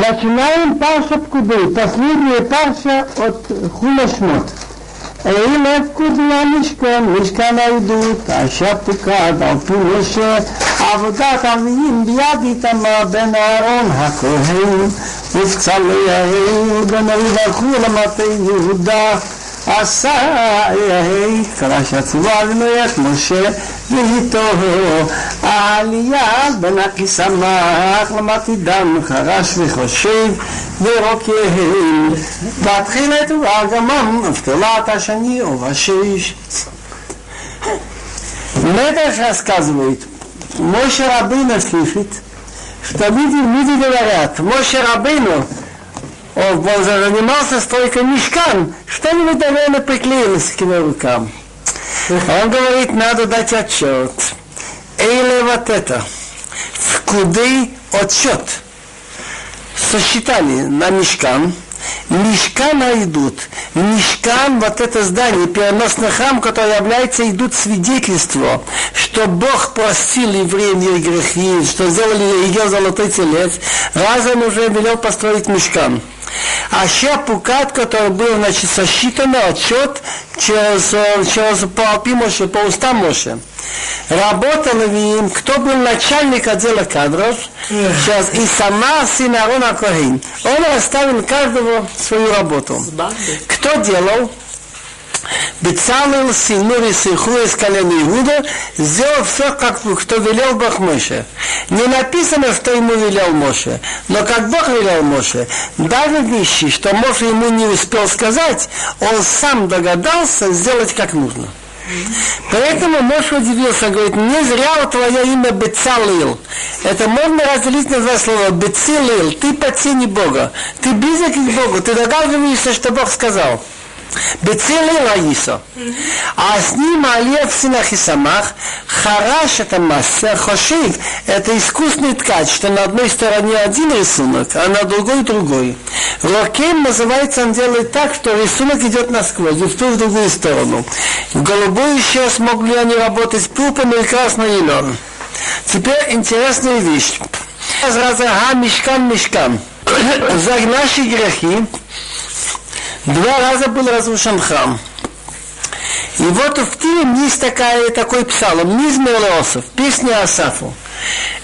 Начинаем Парша Пкуды, последняя Парша от Хулашмот. אלה פקודיה משכן, משכן העדות, אשר פוקד על פי משה, עבודת עניים ביד איתמר בן אהרון הכהן, ובצלאל בן אביב הלכו למטה יהודה. עשה יהי פרשת צבוע ומלך משה ואיתו העלייה בין הכיסמך למדתי דם חרש וחושב ורוקם. והתחיל את ואגמם ובתולעת השני ובשיש מטר שהסקזווית משה רבינו סליפית שתמיד ילמיד את דבריה משה רבינו. Он занимался стройкой мешкан, что-нибудь, наверное, приклеилось к его рукам. Он говорит, надо дать отчет. Эйле вот это. В куды отчет. Сосчитали на мешкан. Мешкана идут. Мешкан, вот это здание, переносный храм, который является, идут свидетельство, что Бог простил евреям их грехи, что сделали ее золотой телец. Раз он уже велел построить мешкан. А Пукат, который был значит, сосчитан отчет через, через по Алпи Моше, по устам Моше. Работал им, кто был начальник отдела кадров, сейчас и сама сын Арона Коин. Он оставил каждого свою работу. Кто делал? Бецалел Синури Сиху из колена Иуда сделал все, как кто велел Бог Моше. Не написано, что ему велел Моше, но как Бог велел Моше, даже вещи, что Моше ему не успел сказать, он сам догадался сделать как нужно. Поэтому Моше удивился, говорит, не зря твое имя Бецалил. Это можно разделить на два слова. Бецалил, ты по тени Бога. Ты близок к Богу, ты догадываешься, что Бог сказал. בצלם ראיסו. אז ним Алев Синах и Самах, Хараш это мастер, Хошив это искусный ткач, что на одной стороне один рисунок, а на другой другой. Рокем называется, он делает так, что рисунок идет насквозь, и в ту и в другую сторону. В голубую еще смогли они работать пупом и красный лен. Теперь интересная вещь. Разраза, ага, мешкан, мешкан. За наши грехи Два раза был разрушен храм. И вот в Киеве есть такая, такой псалом, Низм Элеосов, песня Асафу.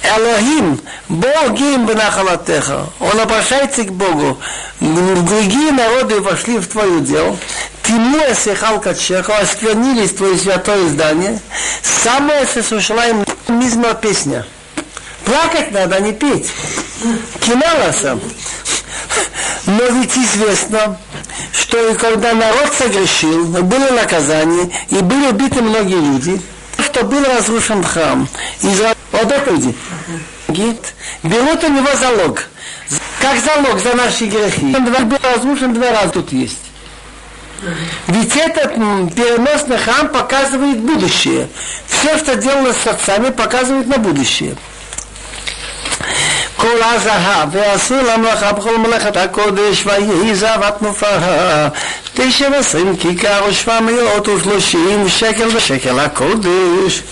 Элохим, Бог им бенахалатеха. Он обращается к Богу. Другие народы вошли в твое дело. Тиму эсехал качеха, осквернились твое святое здание. Самое сосушила им мизма песня. Плакать надо, а не петь. Киналаса. Но ведь известно, что и когда народ согрешил, было наказание, и были убиты многие люди, что был разрушен храм. Израиль, вот это иди. Берут у него залог. Как залог за наши грехи. Он был разрушен два раза тут есть. Ведь этот переносный храм показывает будущее. Все, что делалось с отцами, показывает на будущее. כל הזהב, ועשו למלאכה בכל מלאכת הקודש, ויהי זהבת מופעה. תשע ועשרים כיכר ושבע מאות ושלושים שקל ושקל הקודש.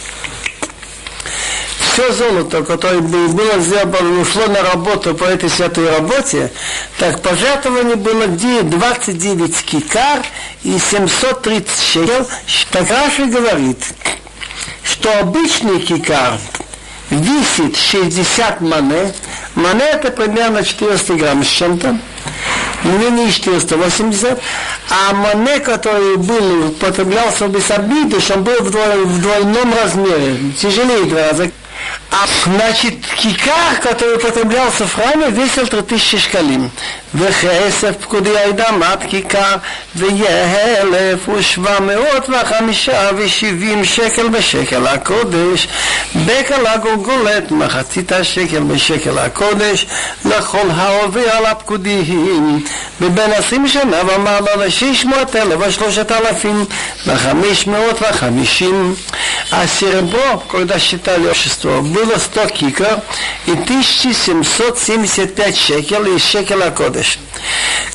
все золото, которое было сделано, ушло на работу по этой святой работе, так пожертвование было где 29 кикар и 730 шекел. Так Раши говорит, что обычный кикар висит 60 мане, мане это примерно 400 грамм с чем-то, не не 480, а мане, который был, употреблялся без обиды, он был в, в двойном размере, тяжелее два раза. А, значит, кикар, который употреблялся в храме, весил 3000 шкалим. וכסף פקודי הידמת כיכר, ויהיה אלף ושבע מאות וחמישה ושבעים שקל בשקל הקודש. בקל הגולגולת מחצית השקל בשקל הקודש, לכל העובר על הפקודיים. מבין עשרים שנה ומעלה לשש מאות אלף ושלושת אלפים וחמש מאות וחמישים. А серебро, когда считали общество, было 100 киков и 1775 шекел из шекела кодыш.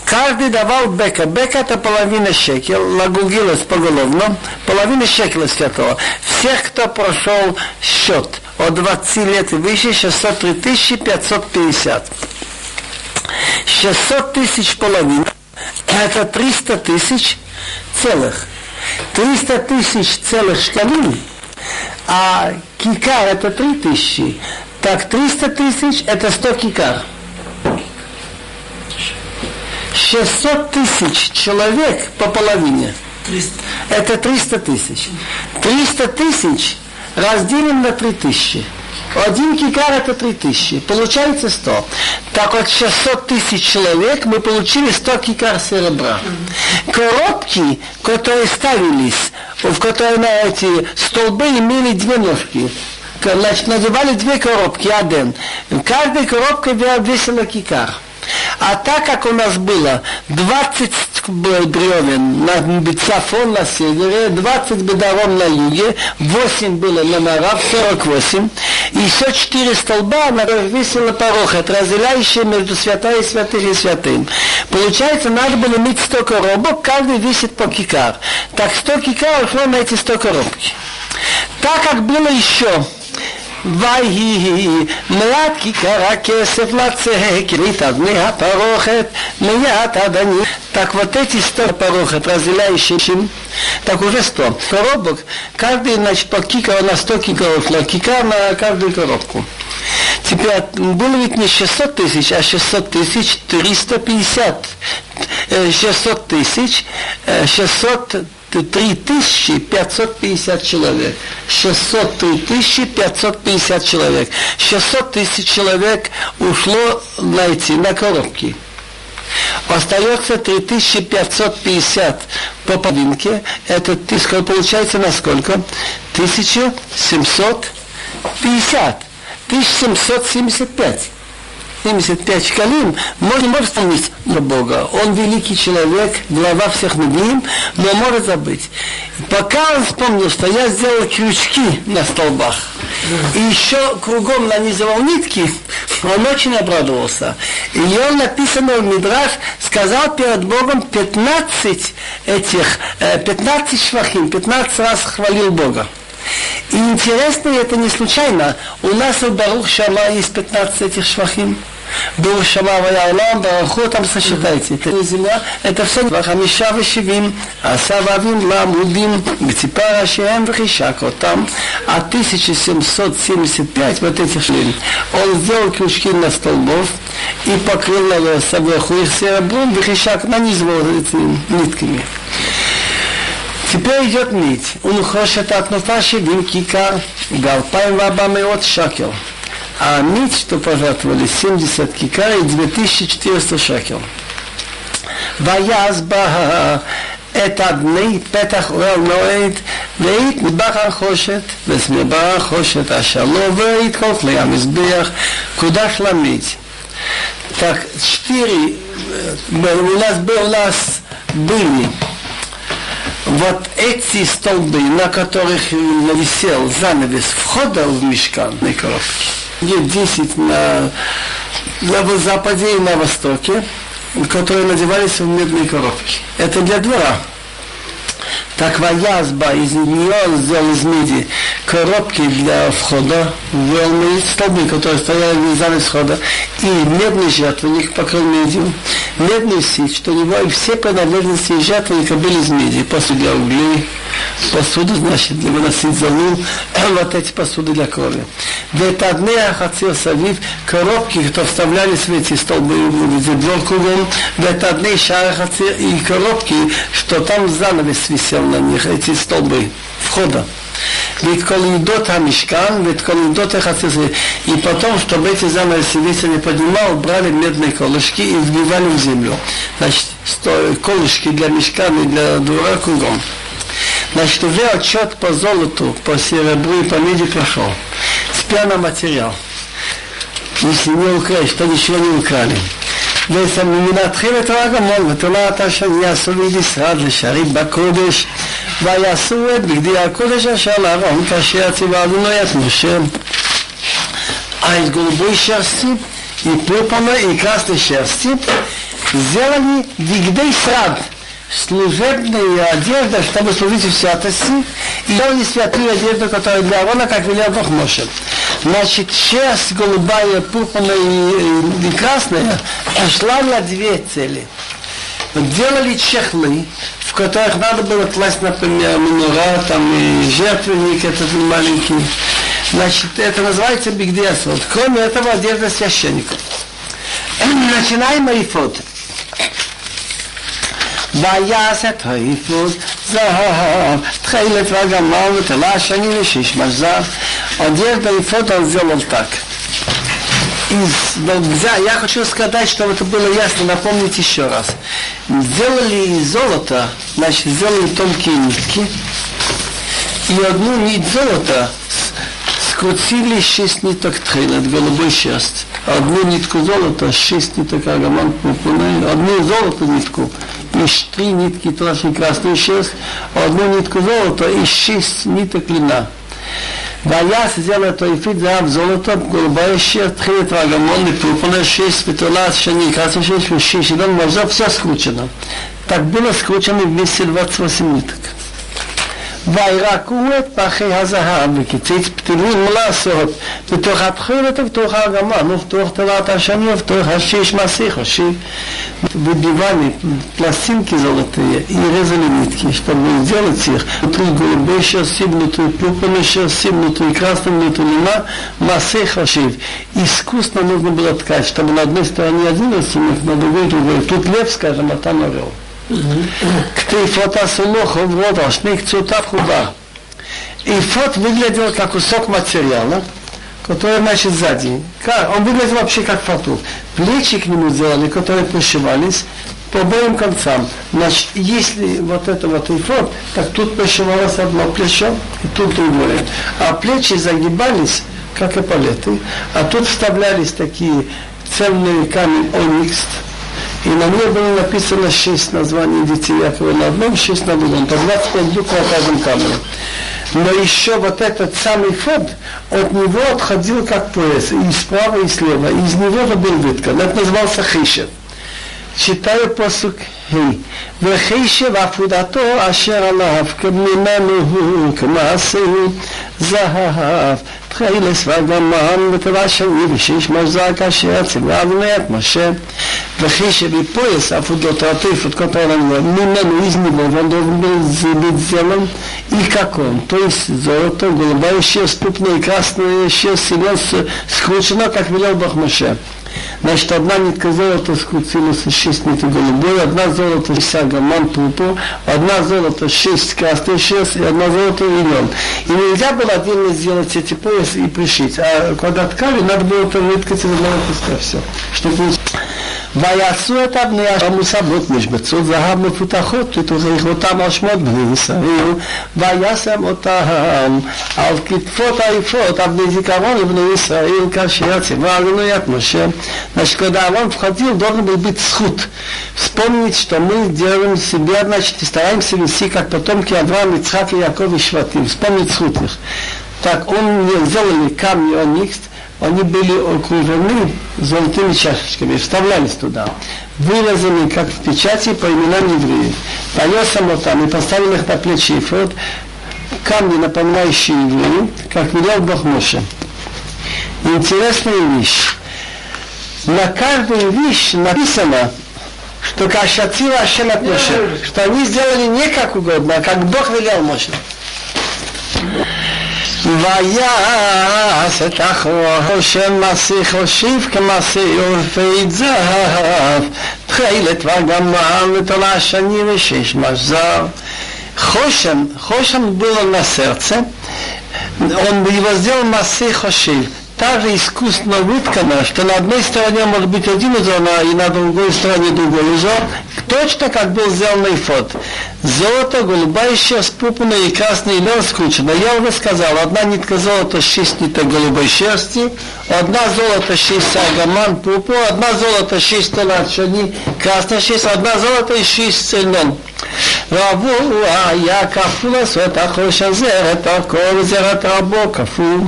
Каждый давал бека. Бека это половина шекел, лагугилась поголовно, половина шекела святого. Всех, кто прошел счет от 20 лет и выше, 603 550. 600 тысяч половин, это 300 тысяч целых. 300 тысяч целых шкалин, а кикар это 3 тысячи. Так 300 тысяч это 100 кикар. 600 тысяч человек по половине. 300. Это 300 тысяч. 300 тысяч разделим на 3 тысячи. Один кикар это 3 тысячи. Получается 100. Так вот 600 тысяч человек мы получили 100 кикар серебра. Коробки, которые ставились, в которые на эти столбы имели две ножки. Значит, надевали две коробки, один. Каждая коробка весила кикар. А так как у нас было 20 бревен на Бицафон на севере, 20 бедаром на юге, 8 было на Марав, 48, и еще 4 столба, на которых висела порохот, разделяющие между святая и святых и святым. Получается, надо было иметь 100 коробок, каждый висит по кикар. Так 100 кикар ушло на эти 100 коробки. Так как было еще ויהי מעט כיכר הכסף לצק, ריטב מהפרוכת, מיד הדני. Так вот эти сто порохов, разделяющие, так уже сто. Коробок, каждый, значит, по кикару на сто кикаров, на кикар на каждую коробку. Теперь было ведь не 600 тысяч, а 600 тысяч 350. 600 тысяч, 600 3550 человек. 603 550 человек. 600 тысяч человек ушло на эти, на коробки. Остается 3550 по половинке. Это получается на сколько? 1750. 1775. 75 шкалим, можно, может вспомнить на Бога. Он великий человек, глава всех медлим, но может забыть. Пока он вспомнил, что я сделал крючки на столбах, и еще кругом нанизывал нитки, он очень обрадовался. И он написано в Мидраш, сказал перед Богом 15 этих, 15 э, швахим, 15 раз хвалил Бога. И интересно, это не случайно. У нас в Барух Шама есть 15 этих швахим. Был Шама Ваялам, Бараху, там сосчитайте. Это земля, это все חמישה ושבעים, עשה ואבים לעמודים, בציפה ראשיהם וחישק אותם, а 1775 вот этих шлин. Он сделал крючки на столбов и покрыл сверху их серебром, вихишак нанизывал этими нитками. Теперь идет нить. Он хочет от Нуфаши кикар, Галпаем Вабамеот Шакел. А нить, что пожертвовали, 70 кикар и 2400 шекел. ויעש בה את אבני פתח אוהל מועד, והיית מטבח החושת, וסמבר החושת אשר לא והיית כל כלי המזבח, קודש למית. Так, четыре у нас был у нас были вот эти столбы, на которых висел занавес входа в мешкан на коробке, где 10 на, на западе и на востоке, которые надевались в медные коробки. Это для двора. Так Ваязба из нее сделал из меди. Коробки для входа, ввел мы столбы, которые стояли в зале входа, и медный жертвенник покрыл медью, медный сить, что у него и все принадлежности жертвенника были из меди, посуды для углей, посуду, значит, для выносить залу, вот эти посуды для крови. Это одни ахацир савив, коробки, которые вставлялись в эти столбы, в кругом, это одни шарахацир и коробки, что там занавес висел на них эти столбы входа. Ведь колидот Амишкан, ведь колидот Эхацисри. И потом, чтобы эти занавесы ветер не поднимал, брали медные колышки и вбивали в землю. Значит, колышки для мешкана и для двора кругом. Значит, уже отчет по золоту, по серебру и по меди прошел. Спя на материал. Если не украсть, то ничего не украли. ומנתחים את תורה גמול ותולעת אשר יעשו לי משרד לשערים בקודש ויעשו את בגדי הקודש אשר לארון כאשר ציווה אדוני את משה. А из голубой шерсти и пурпурной и красной шерсти сделали вигдей срад, служебная одежда, чтобы служить в святости, и делали святую одежду, которая для Арона, как велел Бог Моше. Значит, шерсть голубая, пурпурная и, и красная шла на две цели. Делали чехлы, в которых надо было класть, например, минора, там и жертвенник этот маленький. Значит, это называется бигдесот. Кроме этого, одежда священника. Начинаем айфот. ויעשת היפות זהב, תחילת וגמר ותלה שני ושיש מזר, одежда и фото он сделал так. Из, я хочу сказать, чтобы это было ясно, напомнить еще раз. Сделали из золота, значит, сделали тонкие нитки, и одну нить золота скрутили шесть ниток тхейлет, голубой шерсть. Одну нитку золота, шесть ниток аргамант одну золото нитку, и три нитки тоже красную шерсть, одну нитку золота и шесть ниток льна. והיה сделал это יפית זהב זולתו голубая шерсть, тхилит вагамон, и пурпурная шесть, петула, шани, красная шесть, шесть, и дом, все скручено. Так было скручено вместе 28 ниток. וירקו את פחי הזהב וקיציץ פתילים לעשות בתוך התחילת ובתוך הגמל ובתוך תלת השני ובתוך השש מסך השיב выбивали пластинки золотые и резали нитки, чтобы сделать их. Внутри голубой шерсти, внутри пурпурной шерсти, внутри красной, внутри льна, массы хашив. Искусно нужно было ткать, чтобы на одной стороне один рисунок, на другой другой. Тут лев, скажем, а там орел. Ктейфот асулох вот ашми кцутав худа. И фот выглядел как кусок материала, который, значит, сзади. Как? Он выглядел вообще как фату. Плечи к нему сделали, которые пришивались по обоим концам. Значит, если вот это вот эйфот, так тут пришивалось одно плечо, и тут другое. А плечи загибались, как эполеты, а тут вставлялись такие цельные камень оникс, и на ней было написано шесть названий детей Якова на одном, шесть на другом. По 25 букв на каждом камне. Но еще вот этот самый фонд, от него отходил как пояс, и справа, и слева. И из него был выткан. Это назывался хишев. читаю посук ה' וחישב עפודתו אשר עליו כממנו הוא כמעשהו זהב תחילס וגמן ותורה שני ושיש מזק אשר ציווה אדוני את משה וחישב и пояс עפודות עטוף от которого ממנו из него он должен был быть сделан и как он то есть золото голубая шерсть пупная красная шерсть скручена как велел Бог Моше Значит, одна нитка золота скрутилась шесть ниток голубой, одна золото вся гаман пупу, одна золото шесть красный шерсть и одна золото льон. И нельзя было отдельно сделать эти поясы и пришить. А когда ткали, надо было это выткать из одного куска все. Чтобы ויעשו את אבני המוסבות משבצות זהב מפותחות ותוכיחותם על שמות בני ישראל וישם אותם על כתפות היפות אבני זיכרון לבני ישראל כאשר ציווה עלינו את משה Значит, когда Авраам входил, должен был быть схуд. Вспомнить, что мы делаем себе, значит, и стараемся вести, как потомки Авраама, Ицхак и Яков и Шватим. Вспомнить схуд их. Так, он сделали камни оникс, они были окружены золотыми чашечками, вставлялись туда, вырезаны, как в печати, по именам евреев. Понес там и поставил их на плечи Ефрод, камни, напоминающие евреев, как велел Бог Моше. Интересная вещь. На каждую вещь написано, что Кашатила Ашем от Моше, что они сделали не как угодно, а как Бог велел Моше. ויעש את אחרו של מסיך הושיב כמסי עורפי זהב תחילת וגמר ותולה שני ושש מזר חושן, חושן было на сердце, он его сделал массы хошив, также искусственно выткано, что на одной стороне может быть один узор, и на другой стороне другой узор, точно как был сделан эйфод. Золото, голубая шерсть, пупная и красный лен скручено. Я уже сказал, одна нитка золота, шесть ниток голубой шерсти, одна золото, шесть сагаман, пупу, одна золото, шесть талат шани, красная шесть, одна золото и шесть цельнон. ועבור היה כפול לעשות החוש הזה, את הכל וזרת רבו כפול.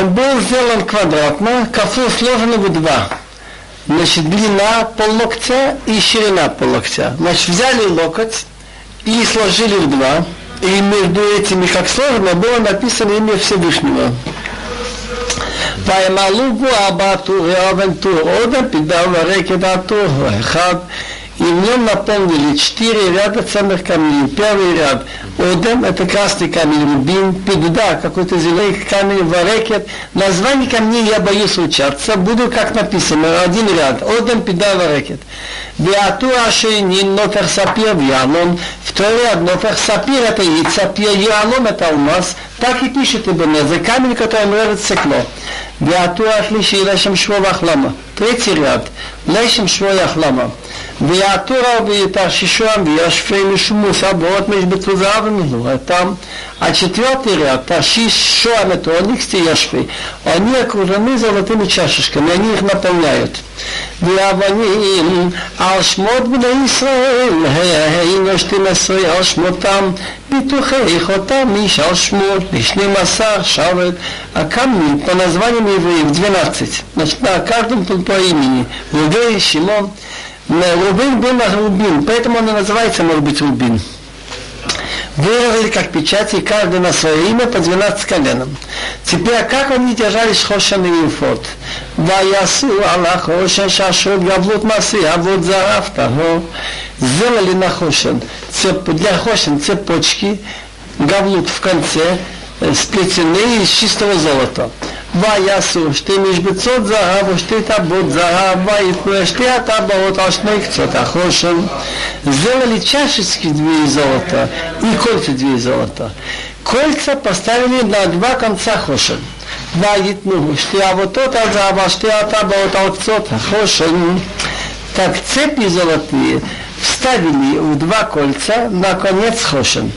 Он был сделан квадратно, кафу сложено в два. Значит, длина поллоктя и ширина поллоктя. Значит, взяли локоть и сложили в два. И между этими, как сложно, было написано имя Всевышнего. וימלאו בו ארבע טורי אבן טור עודם פידה ורקד הטור אחד и в нем наполнили четыре ряда ценных камней. Первый ряд Одем, это красный камень, рубин, пидуда, какой-то зеленый камень, варекет. Название камней я боюсь учаться, буду как написано, один ряд. Одем, пида, варекет. Биату ашейнин, нофер сапир, вианон. Второй ряд, нофер сапир, это яйцапир, вианон, это алмаз. Так и пишет Ибн за камень, который режет стекло. Биату ашлиши, лешем шво вахлама. Третий ряд, лешем шво яхлама. ויעטורה ויתרשישם וישפי משמוס הבאות משבטו זהב ומילוה там. А четвертый ряд, Таршиш, Шоам, это Оникс и Яшфи, они окружены золотыми чашечками, они их наполняют. ואבנים על שמות בני ישראל, היינו 12 על שמותם, ביטוחי חותם איש על שמות, ב-12 шавет, а камни по названиям евреев 12. Значит, на каждом по имени. Рувей, Шимон, Рубин был Рубин, поэтому он и называется, может быть, Рубин. Вырезали как печати, каждый на свое имя по 12 коленам. Теперь, а как они держались Хошен и юфот? Да я Аллах, Хошен, Шашот, Габлот Маси, Аблот Зарафта. Сделали на Хошен, для Хошен цепочки, Габлот в конце, э, сплетены из чистого золота. ויעשו שתי משבצות זהב ושתי טבות זהב ויתנו שתי הטבעות על שני קצות החושן. Сделали чашечки две из золота и кольца две из золота. Кольца поставили на два конца хошен. ויתנו שתי אבותות על זהב שתי הטבעות על קצות החושן. Так цепи золотые вставили в два кольца на конец хошен.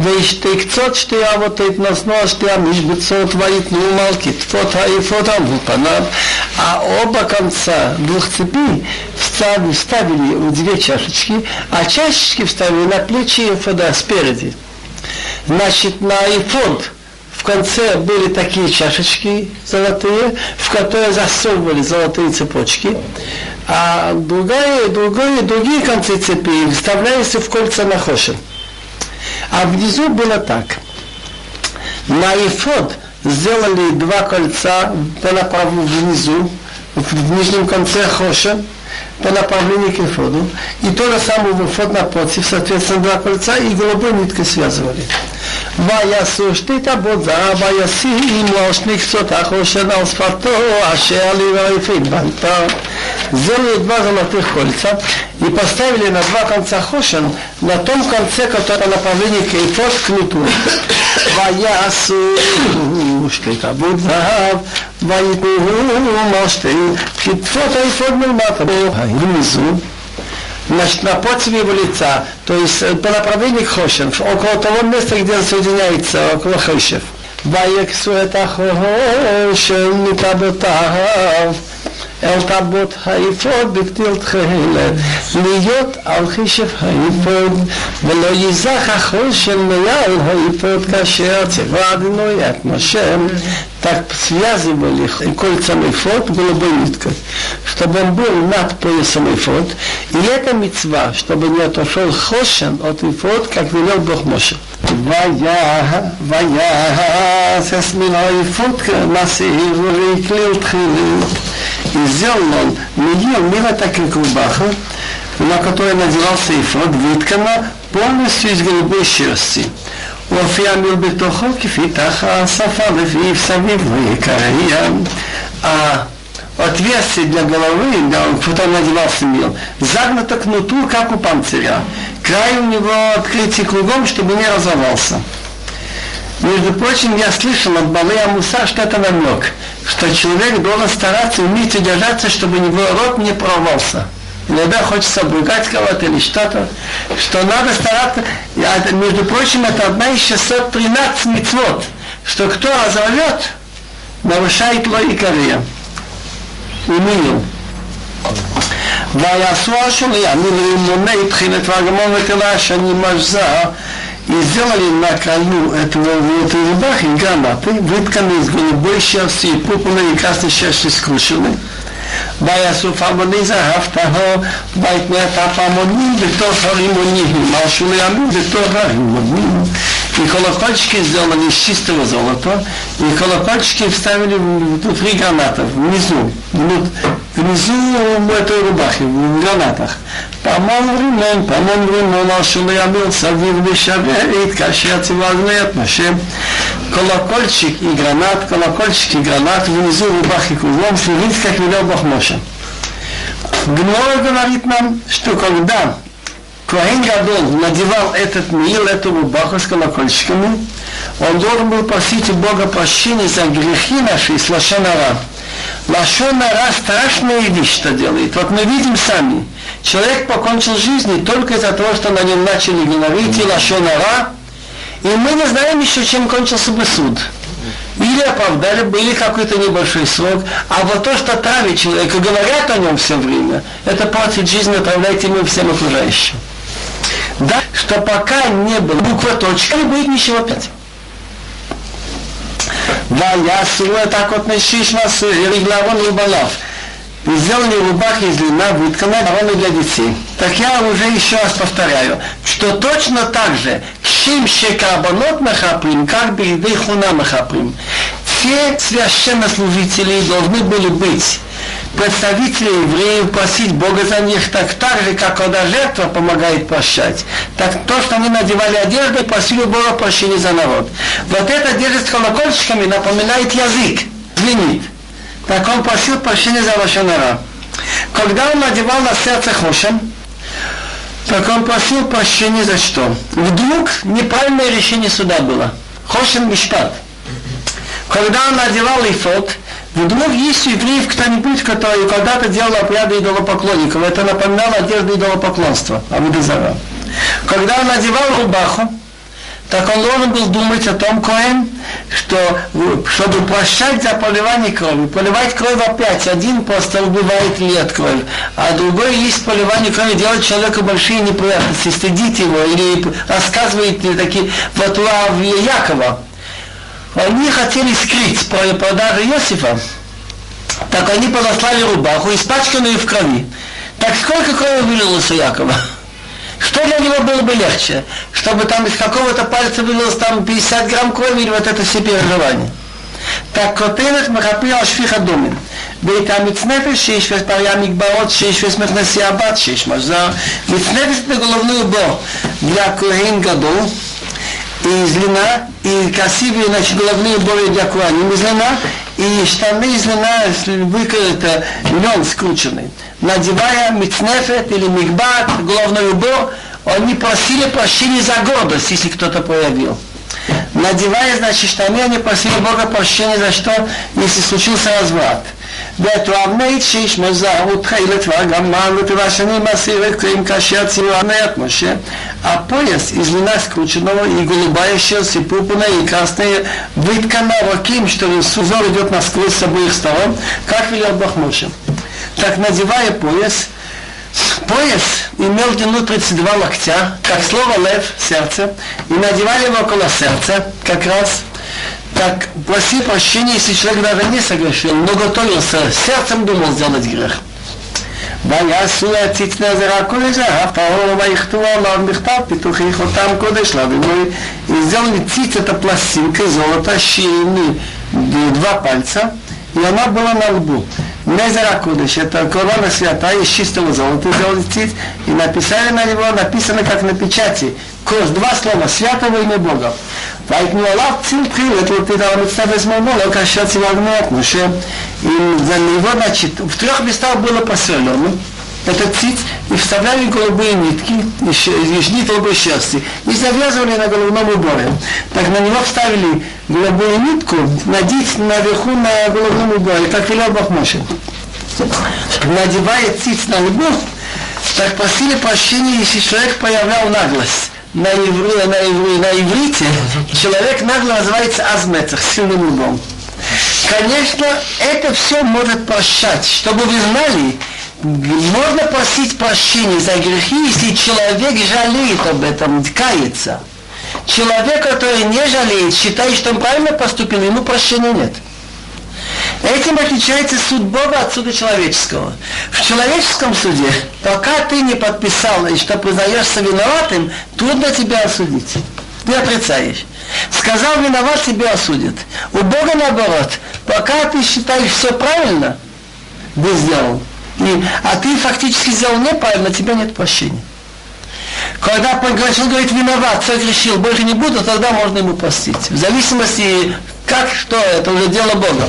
וישתי קצות שתי אבות התנוסנו שתי המשבצות ויתנו מלכתפות האפות על פניו, а оба конца двух цепей вставили, вставили в две чашечки, а чашечки вставили на плечи эфода спереди. Значит, на эфод в конце были такие чашечки золотые, в которые засовывали золотые цепочки, а другие, другие, другие концы цепи вставлялись в кольца на хошин. А внизу было так. На ифод сделали два кольца по направлению внизу, в нижнем конце хоша, по направлению к эфоду. И то же самое в эфод напротив, соответственно, два кольца и голубой ниткой связывали. ויעשו שתי טבות זהב וישימו על שני קצות החושן על שפתו אשר ליברייפית בנתה. Сделали два золотых кольца и поставили на два конца хошен на том конце, который направление к эйфот к нуту. ויעשו שתי טבות זהב ויתנו משתי כתפות האיפות מלמטה. הרמיזו значит, напротив его лица, то есть по направлению к Хошен, около того места, где он соединяется, около Хошев. ויקסו את החושן מטבעותיו אל טבעות האפוד בפתיל תכלת, להיות על חישב האפוד, ולא ייזך החושן מעל האפוד כאשר ציווה אדינוי את. так связывали кольцам эфот голубой ниткой, чтобы он был над поясом эфот. И это мецва, чтобы не отошел хошен от эфот, как велел Бог Моше. И сделал он медил мира так и кубаха, на которой надевался эфот, выткана полностью из голубой шерсти. הופיע מיל בתוכו כפי תחת השפה לפיו סביב ויקריה. Отверстие для головы, да, он потом надевался мил, загнуто к нуту, как у панциря. Край у него открытый кругом, чтобы не разорвался. Между прочим, я слышал от Балея Муса, что это намек, что человек должен стараться уметь удержаться, чтобы его рот не порвался. Иногда хочется обругать кого-то или что-то, что надо стараться. Я, между прочим, это одна из 613 мецвод, что кто разорвет, нарушает логикария. ומינהו. ויעשו השני, המילים מונה תחילת והגמור ותלה שאני משזה и сделали на краю этого вот рубахи гранаты, вытканы из голубой шерсти, пурпурной и красной шерсти скручены. ויעשו פעמוני זהב טהור, ויתנו את הפעמונים בתוך הרימונים, על שולי בתוך הרימונים. И колокольчики сделаны из чистого золота, и колокольчики вставили внутри гранатов, внизу, внизу этой рубахи, в гранатах. Помон времен, помон времен, ашуны амил, савив дешаве, и ткашец и вознет нашим. Колокольчик и гранат, колокольчик и гранат, внизу рубахи кругом, служить, как велел Бог Моше. Гнора говорит нам, что когда Коэн Гадол надевал этот мил, эту рубаху с колокольчиками, он должен был просить у Бога прощения за грехи наши с Лашонара. Лашонара страшная вещь, что делает. Вот мы видим сами, человек покончил жизнь только из-за того, что на нем начали говорить и Лашонара, и мы не знаем еще, чем кончился бы суд. Или оправдали бы, или какой-то небольшой срок. А вот то, что травит человека, говорят о нем все время, это портит жизнь, отравляет ему всем окружающим что пока не было буква точка, не будет ничего пять. Да, я сила так вот мешишь вас, реглавон рубанов. И сделали рубах из льна, вытканная ровно для детей. Так я уже еще раз повторяю, что точно так же, кшим шекабанот махаприм, как бы еды хуна махаприм. Все священнослужители должны были быть представители евреев просить Бога за них так, так же, как когда жертва помогает прощать. Так то, что они надевали одежду, просили Бога прощения за народ. Вот эта одежда с колокольчиками напоминает язык, звенит. Так он просил прощения за Лошонара. Когда он надевал на сердце Хошем, так он просил прощения за что? Вдруг неправильное решение суда было. Хошем Мишпат. Когда он надевал ифот, вдруг есть у евреев кто-нибудь, который когда-то делал обряды идолопоклонников. Это напоминало одежду идолопоклонства, Абудазара. Когда он надевал рубаху, так он должен был думать о том, Коэн, что чтобы прощать за поливание крови, поливать кровь опять, один просто убивает лет кровь, а другой есть поливание крови, делает человеку большие неприятности, стыдит его или рассказывает такие вот Якова. Они хотели скрыть продажу Иосифа, так они подослали рубаху, испачканную в крови. Так сколько крови вылилось у Якова? Что для него было бы легче? Чтобы там из какого-то пальца вылилось там 50 грамм крови или вот это все переживание? Так котелет махапи ал шфиха думин. Бейт амитснефеш, шиш вес парья мигбарот, шиш вес мехнаси абат, шиш мазар. Митснефеш на головную бо. Для Коэн Гадол, и из и красивые, значит, головные боли для куаним из и штаны из льна выкрыты, лен скрученный. Надевая мицнефет или мигбат, головной убор, они просили прощения за гордость, если кто-то проявил. Надевая, значит, штаны, они просили Бога прощения за что, если случился разврат. ותואמי שיש מזהו תחילת והגמל ותבשני מסיר крым כאשר ציור от Моше, а пояс из льна скрученного и голубая шерсть и пурпурная и красная выткана раким, что узор идет насквозь с обоих сторон, как велел Бог Моше. Так надевая пояс, пояс имел длину 32 локтя, как слово лев, сердце, и надевали его около сердца, как раз так проси прощения, если человек даже не согрешил, но готовился, сердцем думал сделать грех. ויעשו הציץ נזר הקודש הרב טהור ויכתבו עליו מכתב פיתוחי חותם קודש לבינוי и сделали циц, это пластинка золота, щелины, два пальца, и она была на лбу. Незера Кудыш, это корона святая из чистого золота сделали циц, и написали на него, написано как на печати, кос, два слова, святого имя Бога. ויתנו עליו ציל תחילת ותדע המצטרף זמנו, לא כאשר ציווה от Моше. И за него, значит, в трех местах было посолено этот циц, и вставляли голубые нитки, из нит голубой шерсти, и завязывали на головном уборе. Так на него вставили голубую нитку, надеть наверху на головном уборе, как велел Бог Моше. Надевая циц на лбу, так просили прощения, если человек проявлял наглость на, иври, на, иври, на иврите человек нагло называется азметах, сильным лбом. Конечно, это все может прощать. Чтобы вы знали, можно просить прощения за грехи, если человек жалеет об этом, кается. Человек, который не жалеет, считает, что он правильно поступил, ему прощения нет. Этим отличается суд Бога от суда человеческого. В человеческом суде, пока ты не подписал и что признаешься виноватым, трудно тебя осудить. Ты отрицаешь. Сказал виноват, тебя осудят. У Бога наоборот. Пока ты считаешь все правильно, ты сделал. И, а ты фактически сделал неправильно, тебя нет прощения. Когда он говорит, виноват, все решил, больше не буду, тогда можно ему простить. В зависимости, как, что, это уже дело Бога.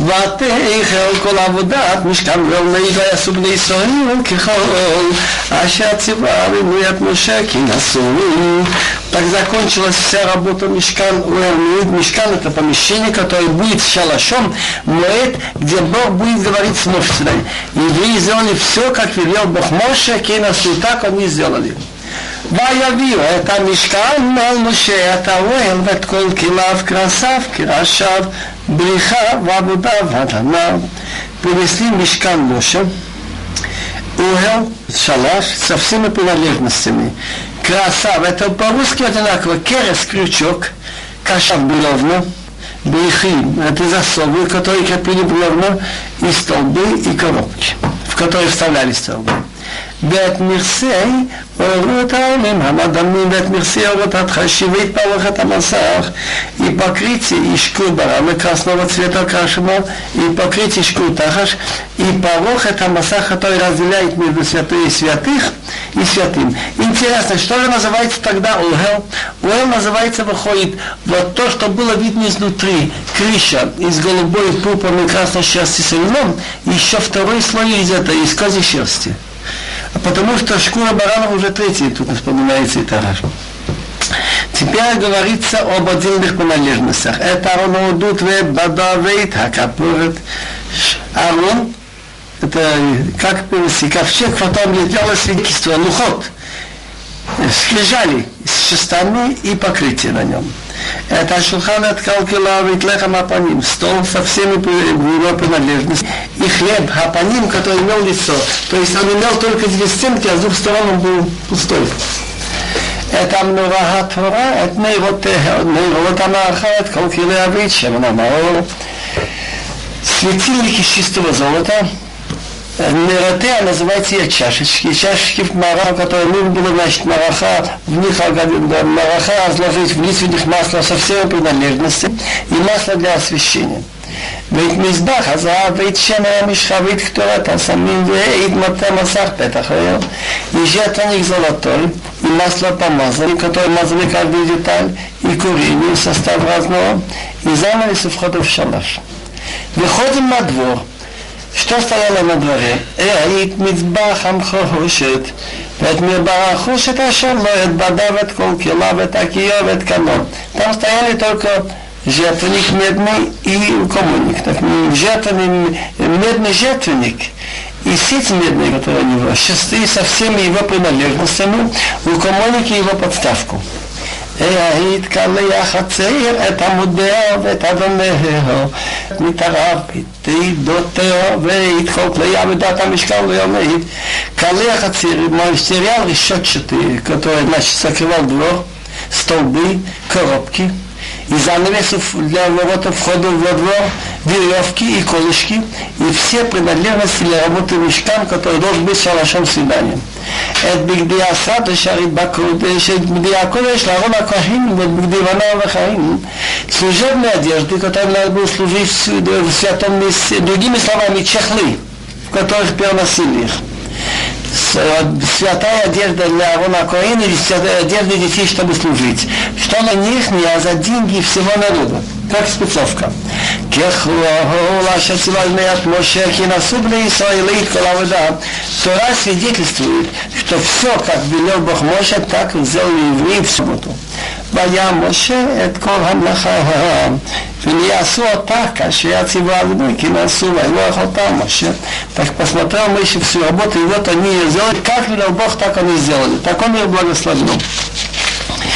ותחל כל עבודת משכן ועולמי ויעשו בני ישראל ככל אשר ציווה רימוי את משה כי נשאו Так закончилась вся работа Мешкан Уэлмид. Мешкан это помещение, которое будет шалашом, Моэт, где Бог будет говорить с Мошцем. Евреи сделали все, как велел Бог Моше, Кейнасу, так они сделали. ויביאו את המשכן אל משה את האוהל ואת כל כליו כרסיו כראשיו בריחה ועבודה והדנה принесли мешкан Моше, угол, шалаш со всеми принадлежностями. Красав, это по-русски одинаково, керес, крючок, кашав бревна, брехи, это засовы, которые крепили бревна, и столбы, и коробки, в которые вставляли столбы. ואת מכסי אורות העולים המדמים ואת מכסי אורות התחשי והתפרח את המסך и покрытие из барана красного цвета окрашено, и покрытие из тахаш, и порог это масах, который разделяет между святых и святых и святым. Интересно, что же называется тогда Улгел? Улгел называется выходит вот то, что было видно изнутри, крыша из голубой, пурпурной, красной шерсти с еще второй слой из этой, из козьей шерсти потому что шкура барана уже третья, тут вспоминается Тараш. Теперь говорится об отдельных принадлежностях. Это Аронодут ве Бадавейт Хакапурет. Арон, это как ковчег, потом летело свидетельство, лухот, скрижали с шестами и покрытие на нем. Это шулхан от калкила лехам апаним, стол со всеми его принадлежностями, и хлеб апаним, который имел лицо. То есть он имел только две стенки, а с двух сторон он был пустой. Это мнора Тора, это нейрот המערכה, את כל כלי הברית, שמן המאור. Светильники чистого золота, Мерате называется я чашечки. Чашечки в мараха, которые нужно было, значит, мараха, в них мараха разложить, влить в них масло со всеми принадлежностями и масло для освещения. ואת מזבח הזהב ואת שמן המשחה ואת קטורת הסמים ואת מטה מסך פתח היום. И жертвенник золотой, и масло помазали, которое мазали каждый деталь, и курение, состав разного, и занавес у входа в шалаш. Выходим на двор, что стояло на дворе? Эит мицбахам хохушит, вет мирбарахушит ашалоет бадавет колкилавет акиевет, канон. Там стояли только жертвенник медный и коммунник. Ну, так, медный жертвенник и сеть медная, которая у него, шесты со всеми его принадлежностями, у коммунника его подставку. התקלח הצעיר את עמודהו ואת אדונהו, מתערב בתידותיו וידחוק לעבודת המשכן ליומית. קלח הצעיר, материал решетчатый, который, значит, закрывал двор, столбы, коробки, и занавесов для ворота входа во двор, веревки и колышки, и все принадлежности для работы мешкам, который должен быть шалашом свиданием. את בגדי הסד אשר בקודש, את בגדי הקודש לארון הכהן ואת בגדי בניו וחיים. Служебные одежды, которые надо было служить в святом месте, другими словами, чехлы, в которых переносили их. Святая одежда для Арона Коина или святая одежда детей, чтобы служить. Что на них не, а за деньги всего народа Как спецовка. Тора свидетельствует, что все, как велел Бог Моше, так сделали евреи в субботу. והיה משה את כל המלאכה ונעשו אותה כאשר ציווה אדוני כי נעשו ויברך אותה маше. Так посмотрел Моше всю работу, и вот они ее сделали, как велел Бог, так они сделали. Так он ее благословил.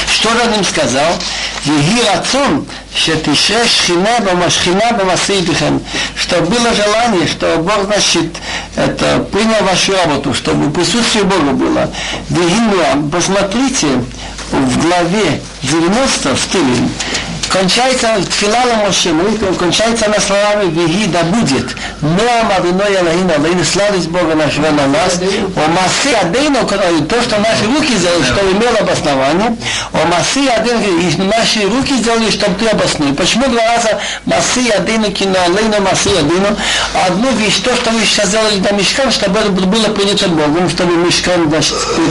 Что он им сказал? Еги рацун, шетише шхина бамашхина бамасейдихем. Что было желание, что Бог, значит, это принял вашу работу, чтобы присутствие Бога было. Вегинуам, посмотрите, в главе 90 в Тылин, кончается Тфилала Моше, молитва кончается на словами «Веги да будет». Ноам Авиной Аллахин, Аллахин, сладость Бога нашего на нас. О Масы Адейну, то, что наши руки сделали, что имело обоснование. О Масы Адейну, и наши руки сделали, чтобы ты обоснул. Почему два раза Масы Адейну, кино Аллахину, Масы Адейну? Одну вещь, то, что вы сейчас сделали на Мешкан, чтобы это было принято Богом, чтобы Мешкан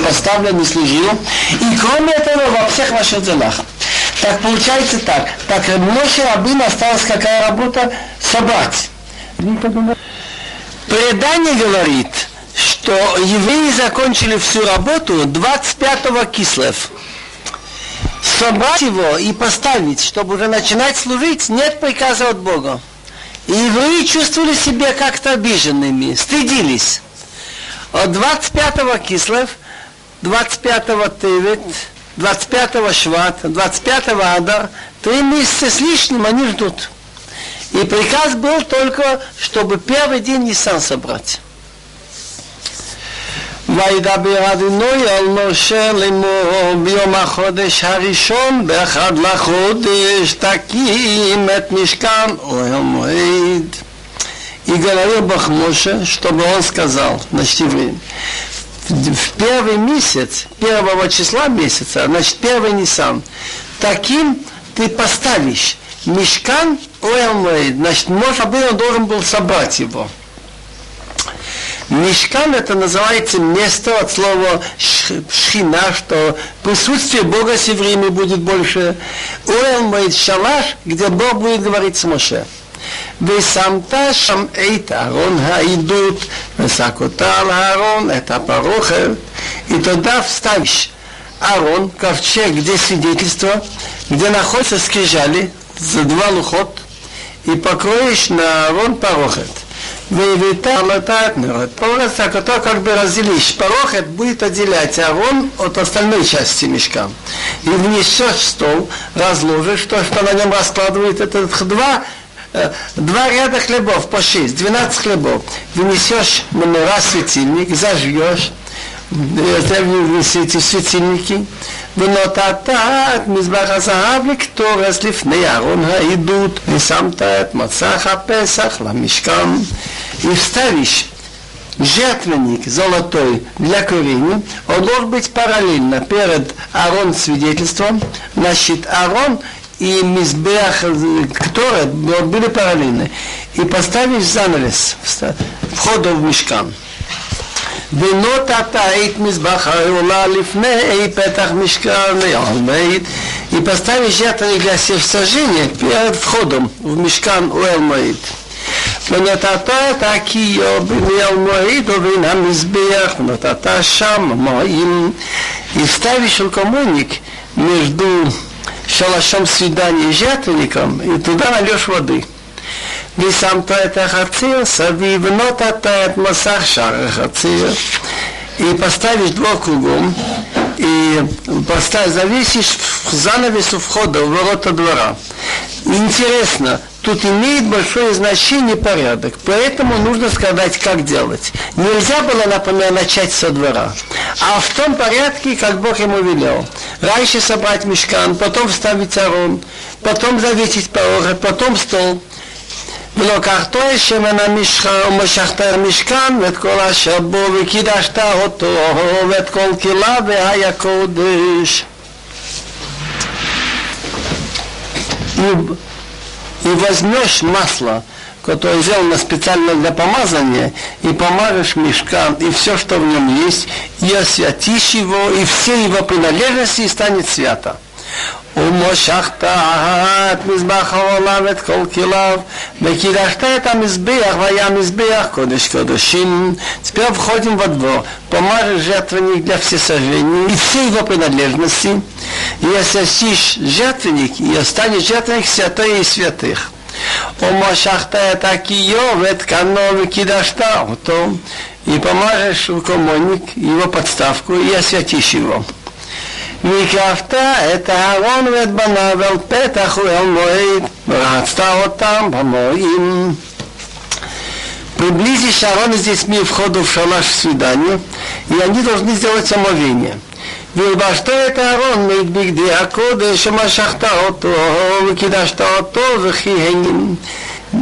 поставлен и служил. И кроме этого, во всех ваших делах. Так получается так. Так Моше Рабын осталась какая работа? Собрать. Предание говорит, что евреи закончили всю работу 25-го кислев. Собрать его и поставить, чтобы уже начинать служить, нет приказа от Бога. И евреи чувствовали себя как-то обиженными, стыдились. От 25-го кислев, 25-го тевет, 25-го Шват, 25-го Адар, три месяца с лишним они ждут. И приказ был только, чтобы первый день Нисан собрать. וידבר אדינוי על משה לאמור ביום החודש הראשון באחד לחודש תקים את משכן אוהל מועד. И говорил Бог Моше, чтобы он сказал, значит, евреям, в первый месяц, первого числа месяца, значит, первый Нисан, таким ты поставишь мешкан Оэлмейд, значит, он должен был собрать его. Мешкан это называется место от слова шхина, что присутствие Бога с евреями будет больше. Оэлмейд шалаш, где Бог будет говорить с Моше. «Весамта шам эйта арон хаидут, весакутал арон это парохер, и туда вставишь арон, ковчег, где свидетельство, где находятся скрижали, за два лухот, и покроешь на арон парохет». Вейвитал латает как бы разделишь. Порохет будет отделять арон от остальной части мешка. И внесешь в стол, разложишь то, что на нем раскладывает этот два два ряда хлебов по шесть, двенадцать хлебов. Вынесешь на светильник, зажжешь, эти светильники, ונתת את מזבח הזהב לקטורס לפני ארון העדות, ושמת את מצח הפסח למשכן. И вставишь жертвенник золотой для курения, он должен быть параллельно перед Арон свидетельством. Значит, Арон и Мизбех, которые были параллельны, и поставишь занавес входа в мешкан. ונוט אתה את מזבח העולה לפני פתח משכן העלמאית и поставишь жертвенник для всесожжения перед входом в мешкан Уэлмаид. ונתת את הקיו בין מועד ובין המזבח ונתת שם מים и вставишь рукомойник между шалашом свидания с жертвенником, и туда нальешь воды. ושמת את החציר סביב ונותת את מסך שער החציר и поставишь два кругом, и поставь, завесишь занавес у входа в ворота двора. Интересно, тут имеет большое значение порядок, поэтому нужно сказать, как делать. Нельзя было, например, начать со двора, а в том порядке, как Бог ему велел. Раньше собрать мешкан, потом вставить арон, потом завесить порог, потом стол. ולוקחתו שמן המשחה ומשכת המשכן ואת כל אשר בו וקידשת אותו ואת כל כליו והיה קודש. И возьмешь масло, которое сделано специально для помазания, и помажешь мешкан, и все, что в нем есть, и освятишь его, и все его принадлежности, и станет свято. ומשכת את מזבח העולם את כל כליו, וקידשת את המזבח, והיה מזבח קודש קודשים. Теперь входим во двор, помажешь жертвенник для всесожжения и все его принадлежности, и освятишь жертвенник, и останешь жертвенник святой и святых. ומשכת את הכיור ואת קנו וקידשת אותו, и помажешь рукомойник, его подставку, и освятишь его. והקרבת את אהרון ואת בניו אל פתח ואל מועד, ורצת אותם במועים. Приблизишь Аарон с детьми входу в шалаш свидания, и они должны сделать омовение. וילבשת את אהרון את בגדי הקודש ומשכת אותו וקידשת אותו וכיהנים.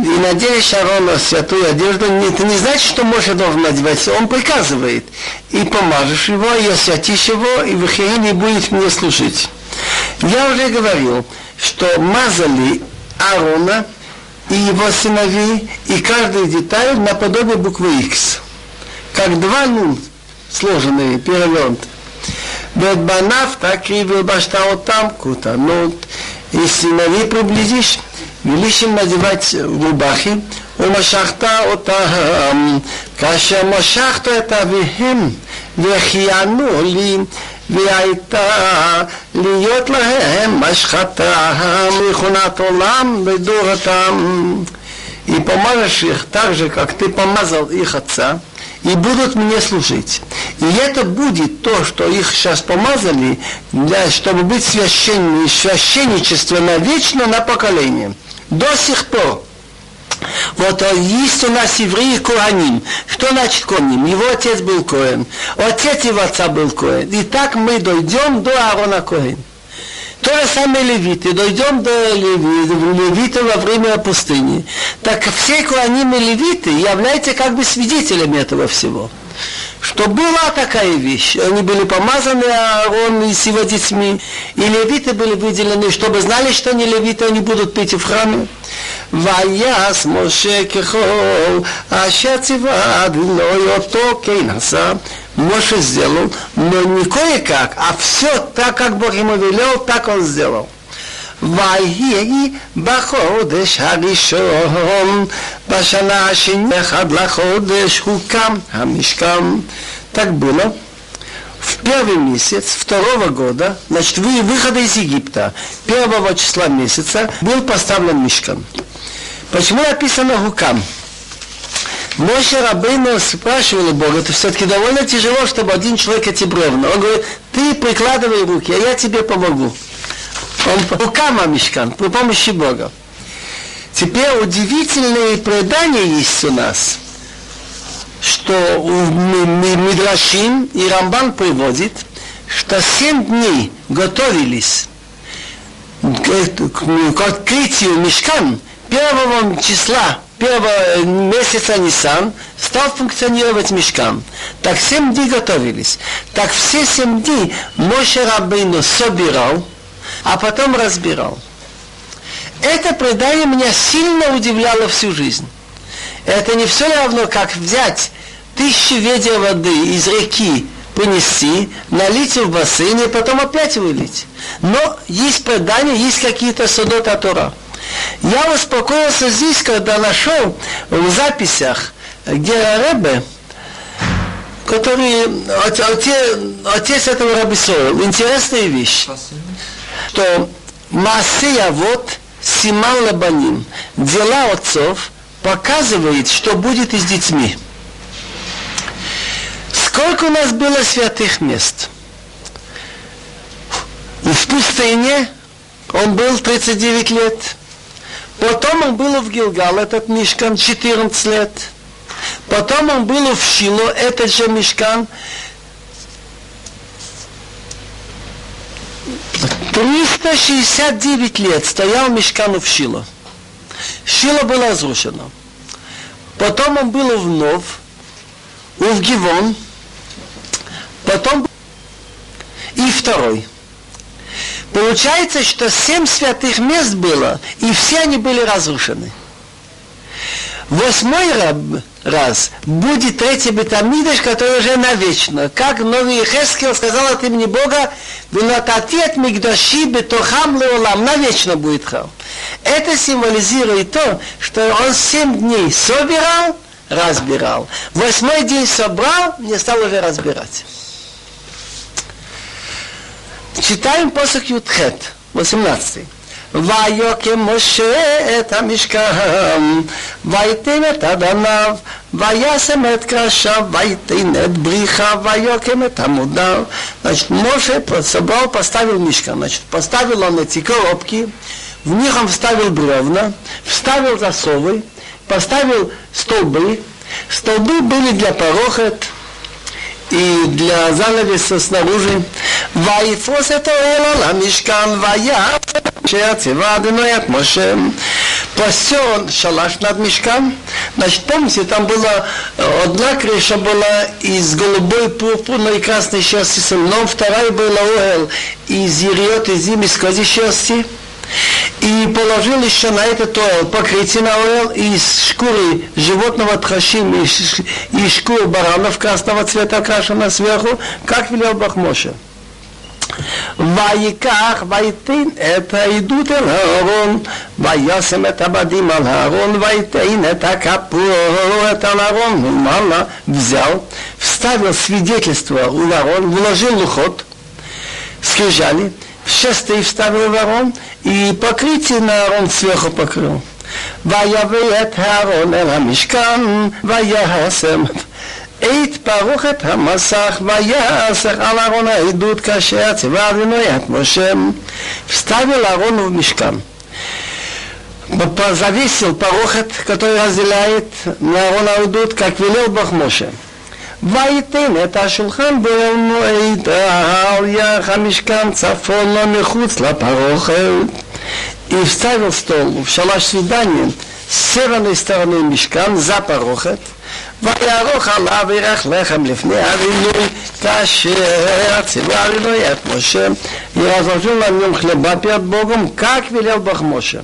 и надели Шарона святую одежду, это не значит, что Моше должен надевать, он приказывает. И помажешь его, и освятишь его, и в Хеине будет мне служить. Я уже говорил, что мазали Аарона и его сыновей, и каждую деталь наподобие буквы X. Как два нун, сложенные, перевернуты. Бет банав, так и выбаштал там кута. Ну, и сыновей приблизишь. велишь им надевать рубахи, ומשכת אותם, כאשר משכת את אביהם, והחיינו לי, והייתה להיות להם משחתה מכונת עולם לדורתם. И помажешь их так же, как ты помазал их отца, и будут мне служить. И это будет то, что их сейчас помазали, для, чтобы быть священными, священничество навечно на поколение. До сих пор. Вот есть у нас евреи Коаним. Что значит Коаним? Его отец был Коэн. Отец его отца был Коэн. И так мы дойдем до Аарона Коэн. То же самое левиты. Дойдем до левита во время пустыни. Так все кланим и левиты являются как бы свидетелями этого всего Что была такая вещь. Они были помазаны Аарон и с его детьми. И левиты были выделены, чтобы знали, что они левиты, они будут пить в храме. ויעש משה ככל אשר ציווה אדוני אותו כן עשה Моше сделал, но не кое-как, а все так, как Бог ему велел, так он сделал. ויהי בחודש הראשון, בשנה השני אחד לחודש הוקם המשכן. Так было. В первый месяц второго года, значит, выхода из Египта, первого числа месяца, был поставлен мешкан. Почему написано Гукам? Моше Рабейну спрашивал у Бога, это все-таки довольно тяжело, чтобы один человек эти бревна. Он говорит, ты прикладывай руки, а я тебе помогу. Он рукама мешкан, при помощи Бога. Теперь удивительные предания есть у нас, что у Мидрашим и Рамбан приводит, что семь дней готовились к открытию мешкан первого числа первого месяца Нисан стал функционировать мешкан. Так семь дней готовились. Так все семь дней Моше Рабейну собирал, а потом разбирал. Это предание меня сильно удивляло всю жизнь. Это не все равно, как взять тысячи ведер воды из реки, принести, налить в бассейн и потом опять вылить. Но есть предания, есть какие-то судота Тора. Я успокоился здесь, когда нашел в записях, где Ребе, который отец, отец этого Раби Сойл, интересная вещь, что Масея вот Симан Лабаним, дела отцов, показывает, что будет и с детьми. Сколько у нас было святых мест? В пустыне он был 39 лет. Потом он был в Гилгал, этот мешкан, 14 лет. Потом он был в Шило, этот же мешкан, 369 лет стоял мешкан в Шило. Шило было разрушено. Потом он был в Нов, в Гивон, потом и второй. Получается, что семь святых мест было, и все они были разрушены. Восьмой раз будет третий бетамидыш, который уже навечно. Как новый Хескел сказал от имени Бога, «Винотатет мигдаши бетохам леолам», навечно будет храм. Это символизирует то, что он семь дней собирал, разбирал. Восьмой день собрал, не стал уже разбирать. читаем посох Ютхет, 18. ויוקם משה את המשכן, ויתן את אדניו, וישם את קרשיו, ויתן את бриха, ויוקם את עמודיו. Значит, Моше собрал, поставил мешкан. Значит, поставил он эти коробки, в них он вставил бревна, вставил засовы, поставил столбы. Столбы были для порохет, и для занавеса снаружи. ויפרוס את האוהל על המשכן ויעש אשר ציווה אדוני את משה. Простер шалаш над мешком. Значит, помните, там была одна крыша была из голубой, пурпурной и красной шерсти с но вторая была оэл из ериот, из зимы, из кози шерсти и положил еще на этот ойл покрытие на ойл из шкуры животного тхашим и, и шкуры баранов красного цвета окрашена сверху, как велел Бахмоша. ויקח ויתן את העדות אל הארון וישם את הבדים על הארון ויתן את הכפורת על הארון ומעלה взял, вставил свидетельство у ворон, вложил лухот, скрижали, шестой вставил в арон и покрытие на арон сверху покрыл. ויביא את הארון אל המשכן ויעשם את פרוכת המסך ויעשך על ארון העדות כאשר ציווה אדוני את משה. вставил Аарон в мешкан. Завесил порохот, который разделяет на Аарон Аудут, как велел Бог Моше. וייתן את השולחן באל מועד על יח המשכן צפון לו מחוץ לפרוכת. И вставил стол в шалаш свидания с северной стороны мешкан за порохот. ויערוך עליו ירח לחם לפני אבינו כאשר ציווה אבינו את משה. И разложил на нем хлеба перед Богом, как велел Бог Моше.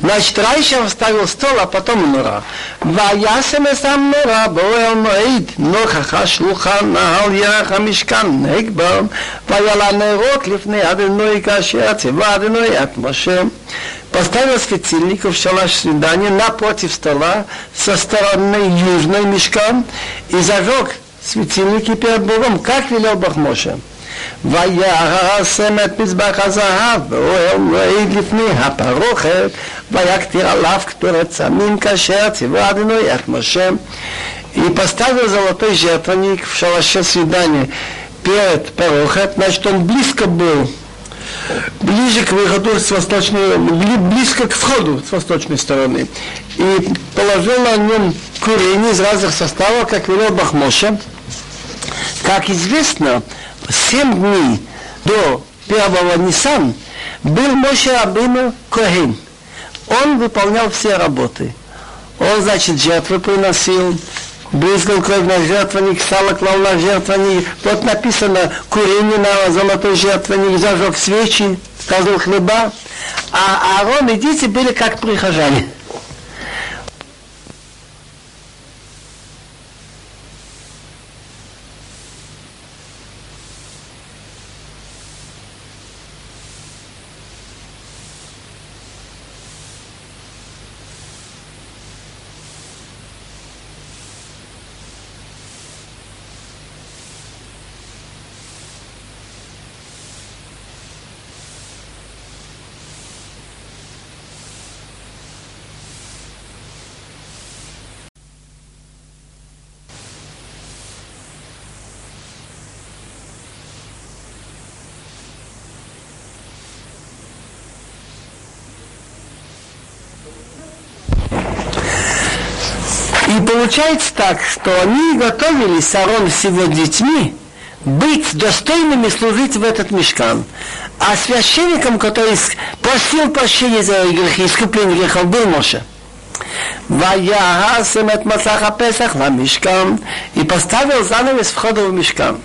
Значит, раньше вставил стол, а потом нора. וישם אסם נורא באוהל מועד, נוכח השולחן על ירח המשכן נגבר, ויעלה נרות לפני אדוני כאשר ציווה אדוני את משה. Поставил светильников в шалаш свидания напротив стола со стороны южной мешкам и зажег светильники перед Богом, как велел Бог Моше. ויעשם את מזבח הזהב ואוהל מועד לפני הפרוכת ויקטיר עליו קטורת סמים כאשר ציווה אדוני את משה и поставил золотой жертвенник в шалаше свидания перед порохот, значит, он близко был, ближе к выходу с восточной, близко к входу с восточной стороны. И положил на нем курение из разных составов, как велел Бахмоша. Как известно, семь дней до первого Нисан был Моше Абину Коhen. Он выполнял все работы. Он, значит, жертвы приносил, брызгал кровь на жертвенник, сало клал на жертвенник. Вот написано курение на золотой жертвенник, зажег свечи, сказал хлеба. А Аарон и дети были как прихожане. И получается так, что они готовились, Арон с его детьми, быть достойными служить в этот мешкан. А священником, который просил прощения за грехи, искупление грехов, был Моше. Ваяхасим от Масаха Песах на мешкам и поставил занавес входа в мешкам.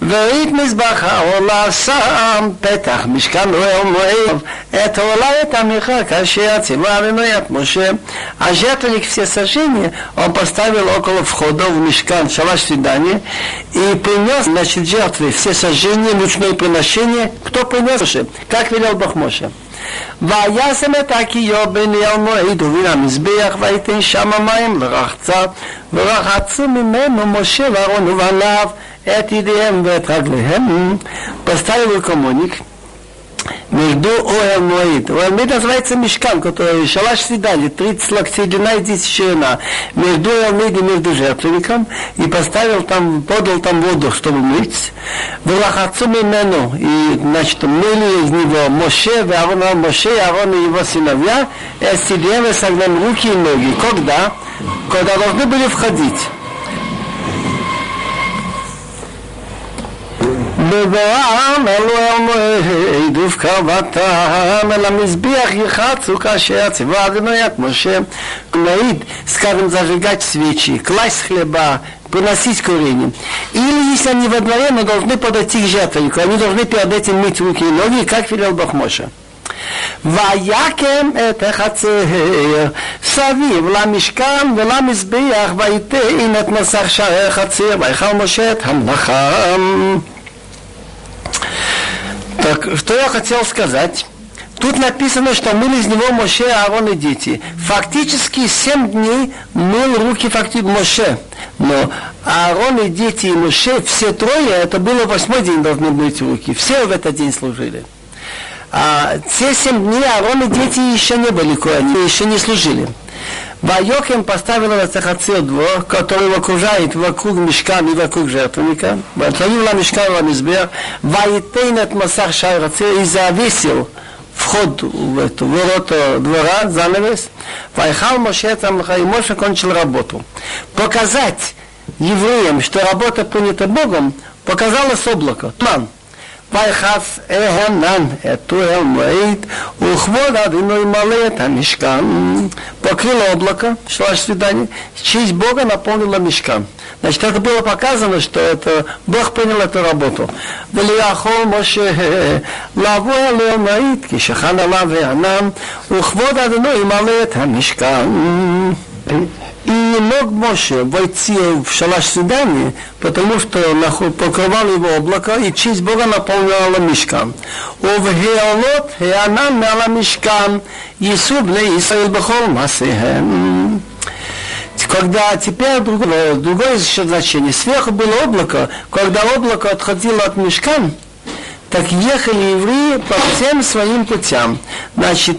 Веит мизбаха ола сам петах мешкан уэлмуэйв. Это ола это меха кашия цива винуят Моше. А жертвенник все сожжения он поставил около входа в мешкан шалаш и принес, значит, жертвы все сожжения, лучные приношения, кто принес, как велел Бог Моше. וישם את הקיו בין אל מועד ובין המזבח ויתן שם המים לרחצה ורחצו ממנו משה ואהרון ובניו את ידיהם ואת רגליהם поставил комоник между Оэл Моид. Оэл Моид называется мешкан, который шалаш свидали, 30 локтей длина и 10 ширина. Между Оэл Моид и между жертвенником. И поставил там, подал там воду, чтобы мыть. Вылахацу мену. И, значит, мыли из него Моше, Аарон, Моше, Аарон и его сыновья. И сидели с руки и ноги. Когда? Когда должны были входить. בבואם אלו אל מועד ובקרבתם אל המזבח יחצו כאשר ציווה אדוני את משה. Говорит, скажем, зажигать свечи, класть хлеба, приносить курение. Или если они во дворе, но должны подойти к жертвеннику, они должны перед этим мыть руки и ноги, как велел Бог Моша. ויקם את החצר סביב למשכן ולמזבח ויתן את מסך שערי החצר ויכל משה את המלאכה. так, что я хотел сказать? Тут написано, что мыл из него Моше, Аарон и дети. Фактически семь дней мыл руки фактически Моше. Но Аарон и дети и Моше, все трое, это было восьмой день должны мыть руки. Все в этот день служили. А те семь дней Аарон и дети еще не были коани, еще не служили. Вайокем поставил Рацахацир двор, который окружает вокруг мешкан и вокруг жертвенника. Ватханил на мешкан Ламизбер, Ваитейн от Масах Шайрацир и завесил вход в эту ворота двора, занавес. Вайхал Моше Тамлаха и Моше кончил работу. Показать евреям, что работа принята Богом, показалось облако, туман. ויחס הענן את אוהל מועד, וכבוד אדינו ימלא את המשכן. Покрыло облако, шло свидание, честь Бога наполнила мешкан. Значит, это было показано, что это Бог принял эту работу. וליכול משה לבוא אל המועד, כי שכן עליו הענן, וכבוד אדינו ימלא את המשכן. И не мог больше войти в шалаш свидания, потому что покрывал его облако, и честь Бога наполняла мешкан. Овгеолот хеанан мяла мешкан, Иису бле Исраил бахол масехем. Когда теперь другое, другое значение, сверху было облако, когда облако отходило от мешкам так ехали евреи по всем своим путям. Значит,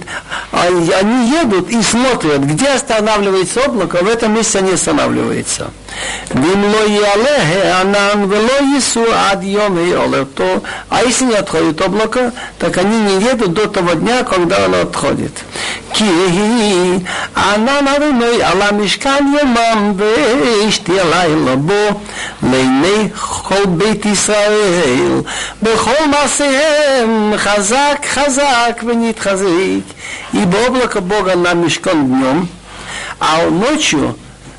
они едут и смотрят, где останавливается облако, в этом месте они останавливаются. А если не отходит облако, так они не едут до того дня, когда оно отходит. כי ענן אדוני על המשכן יומם ואשתי הלילה בו לעיני כל בית ישראל בכל מעשיהם חזק חזק ונתחזק ибо облако Бога на мешком днем а ночью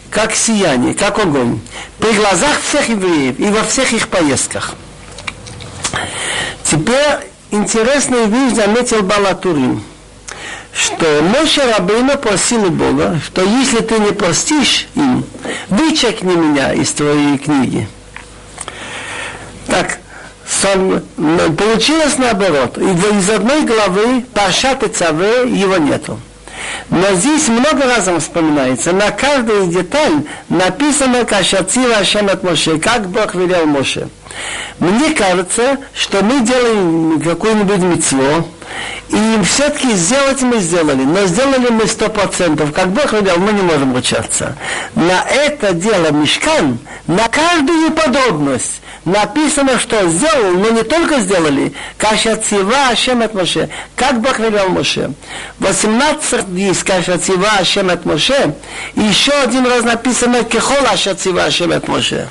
как сияние, как огонь, при глазах всех евреев и во всех их поездках. Теперь интересную вещь заметил Балатурин – что Моше Рабейна просил Бога, что если ты не простишь им, вычекни меня из твоей книги. Так, получилось наоборот. Из одной главы Пашат и Цаве его нету. Но здесь много раз вспоминается, на каждую деталь написано Кашацива Ашем от Моше, как Бог велел Моше. Мне кажется, что мы делаем какую-нибудь митцву, и все-таки сделать мы сделали, но сделали мы сто процентов. Как Бог велел, мы не можем ручаться. На это дело мешкан, на каждую подробность написано, что сделал, но не только сделали, каша цива Ашем от Моше, как Бог велел Моше. 18 дней каша цива Ашем от Моше, и еще один раз написано кехол Аша цива Ашем от Моше.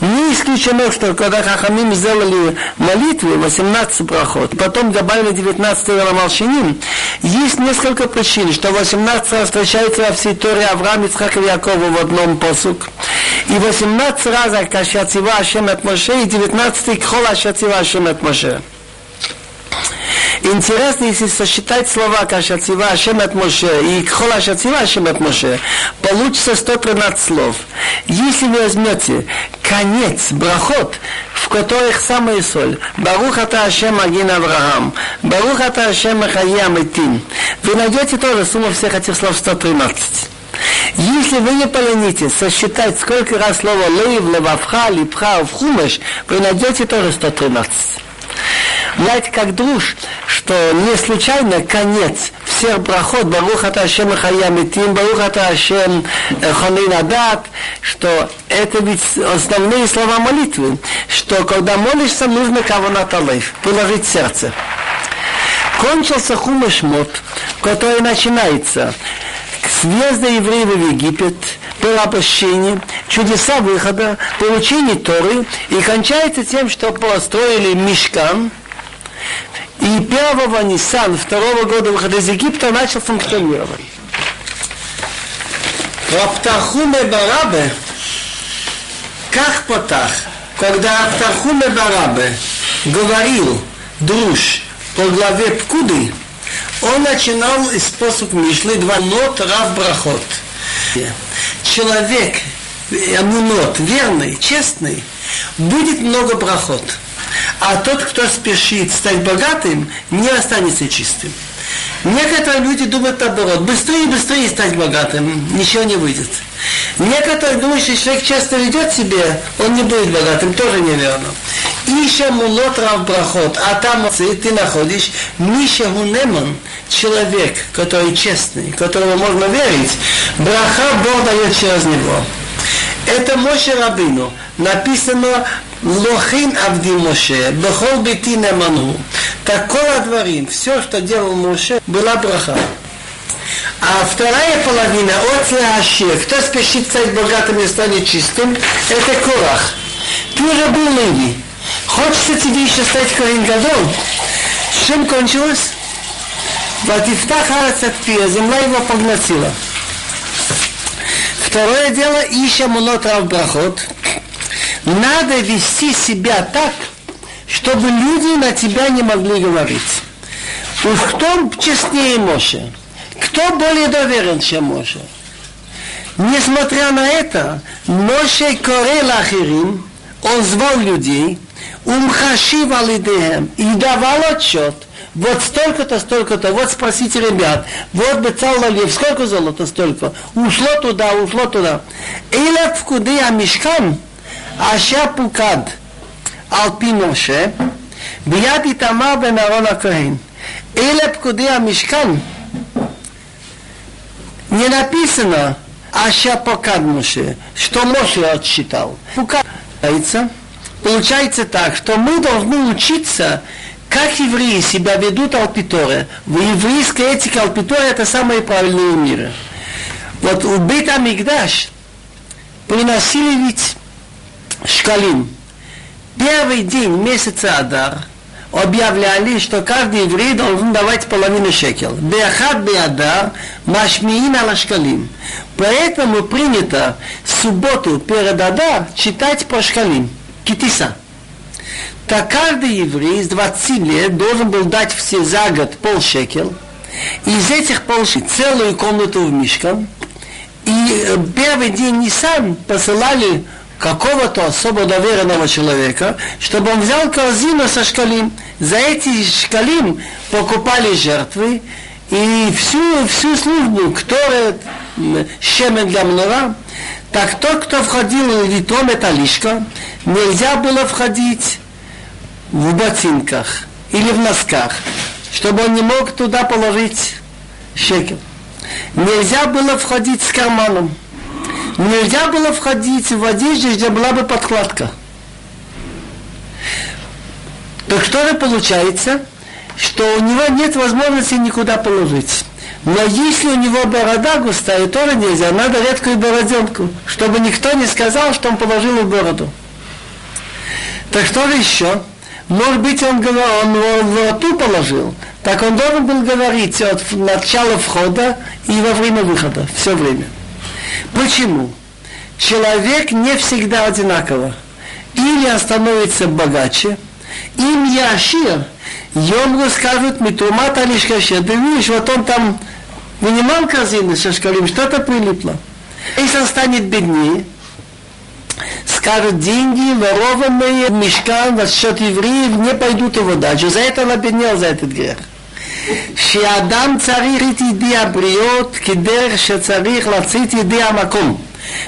Не исключено, что когда Хахамим сделали молитвы, 18 проход, потом добавили 19 Рамалшиним, есть несколько причин, что 18 раз встречается во всей Торе Авраам, и Якова в одном посук. И 18 раз Кашацива Ашем от Моше, и 19 Кхол Ашацива Ашем от Моше. Интересно, если сосчитать слова Кашацива Ашем от Моше и Кхола Шацива Ашем от Моше, получится 113 слов. Если вы возьмете конец, брахот, в которых самая соль, Барух ата Ашем Агин Авраам, Барух ата Ашем Махаям Итин, вы найдете тоже сумму всех этих слов 113. Если вы не поленитесь сосчитать, сколько раз слово лейв, левавха, липха, в хумеш, вы найдете тоже 113. Знаете, как друж, что не случайно конец всех проход Барух Ата Ашем Хаямитим, Барух Ата Ашем что это ведь основные слова молитвы, что когда молишься, нужно кого на талайф, положить сердце. Кончился Хумешмот, который начинается с въезда евреев в Египет, порабощение, чудеса выхода, получение Торы и кончается тем, что построили мешкан, и первого Нисан второго года выхода из Египта начал функционировать. Раптахуме Барабе, как потах, когда Раптахуме Барабе говорил друж по главе Пкуды, он начинал из способ Мишлы два нот рав брахот. Человек, амунот, верный, честный, будет много брахот. А тот, кто спешит стать богатым, не останется чистым. Некоторые люди думают наоборот, быстрее и быстрее стать богатым, ничего не выйдет. Некоторые думают, что человек часто ведет себя, он не будет богатым, тоже неверно. Иша мулот рав брахот, а там ты находишь Миша Гунеман, человек, который честный, которому можно верить, браха Бог дает через него. Это Моше Рабину. Написано Лохин Авди Моше, Бехол Бити Неману. Такого дворим, все, что делал Моше, была браха. А вторая половина от Леашир, кто спешит стать богатым и станет чистым, это Корах. Ты уже был Леви. Хочется тебе еще стать Корин Гадол? Чем кончилось? Ватифтах земля его поглотила. Второе дело, ища мунот брахот. Надо вести себя так, чтобы люди на тебя не могли говорить. Уж кто честнее Моше? Кто более доверен, чем Моше? Несмотря на это, Моше Корел Ахирим, он звал людей, умхашив алидеем и давал отчет, вот столько-то, столько-то, вот спросите ребят, вот бы Лев, сколько золота, столько, ушло туда, ушло туда. Или в куды амишкам, аша пукад, алпи Моше, ביד איתמר בן אהרון הכהן. אלה פקודי המשכן. Не написано, аша покад Моше, что Моше отсчитал. Пукад. Получается так, что мы должны учиться как евреи себя ведут Алпиторе? В еврейской этике Алпиторе это самые правильные миры. Вот у Бейта Мигдаш приносили ведь шкалим. Первый день месяца Адар объявляли, что каждый еврей должен давать половину шекел. Беахад беадар машмиин ala шкалим. Поэтому принято субботу перед Адар читать по шкалим. Китиса так каждый еврей с 20 лет должен был дать все за год полшекел. Из этих полшекел целую комнату в Мишкан. И э, первый день Нисан посылали какого-то особо доверенного человека, чтобы он взял корзину со шкалим. За эти шкалим покупали жертвы, и всю, всю службу, кто щемен для мнора, так тот, кто входил в лито металлишко, нельзя было входить в ботинках или в носках, чтобы он не мог туда положить шекел. Нельзя было входить с карманом. Нельзя было входить в одежде, где была бы подкладка. Так что же получается? Что у него нет возможности никуда положить. Но если у него борода густая, тоже нельзя. Надо редкую бороденку, чтобы никто не сказал, что он положил в бороду. Так что же еще? Может быть, он, он, он в рту положил. Так он должен был говорить от начала входа и во время выхода. Все время. Почему? Человек не всегда одинаково. Или он становится богаче, им яшир, ему скажут, митумат алишкашир. Ты видишь, вот он там вынимал корзины со шкалим, что-то прилипло. Если он станет беднее, скажут, деньги, ворованные в мешкан в счет евреев, не пойдут его дальше. За это он обеднел, за этот грех. שאדם צריך את ידי הבריות כדרך שצריך לצאת ידי המקום.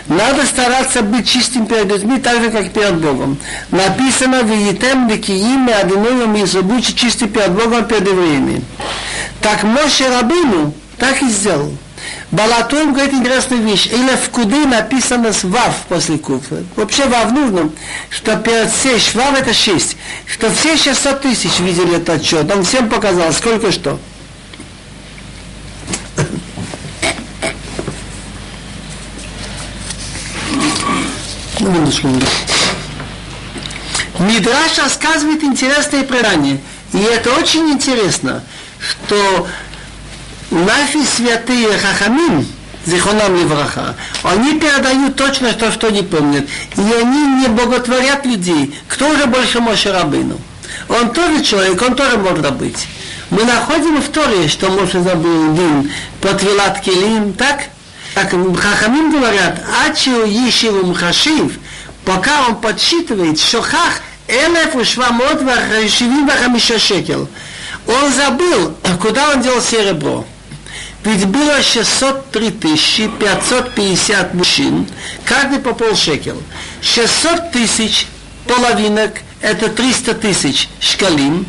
Надо стараться быть чистым перед людьми, так же, как перед Богом. Написано, «Виетем ликиим и одиноем и будьте чисты перед Богом, перед евреями». Так Моше Рабину так и сделал. Балатуем говорит интересную вещь. Или в куды написано с вав после куфа. Вообще вав нужно, что перед все вав это шесть. Что все 600 тысяч видели этот отчет. Он всем показал, сколько что. Секундочку. Мидраш рассказывает интересное предание. И это очень интересно, что наши святые Хахамим, Зихонам Левраха, они передают точно то, что они помнят. И они не боготворят людей. Кто же больше Моше Рабыну? Он тоже человек, он тоже может быть. Мы находим в Торе, что Моше забыл дин под Вилат Келим, так? Так Хахамим говорят, Ачиу Ешиву Мхашив, пока он подсчитывает, Шохах Элеф Ушвамот Вахашивим Вахамиша Шекел. Он забыл, куда он делал серебро. Ведь было 603 550 мужчин, каждый по полшекел. 600 тысяч половинок – это 300 тысяч шкалим.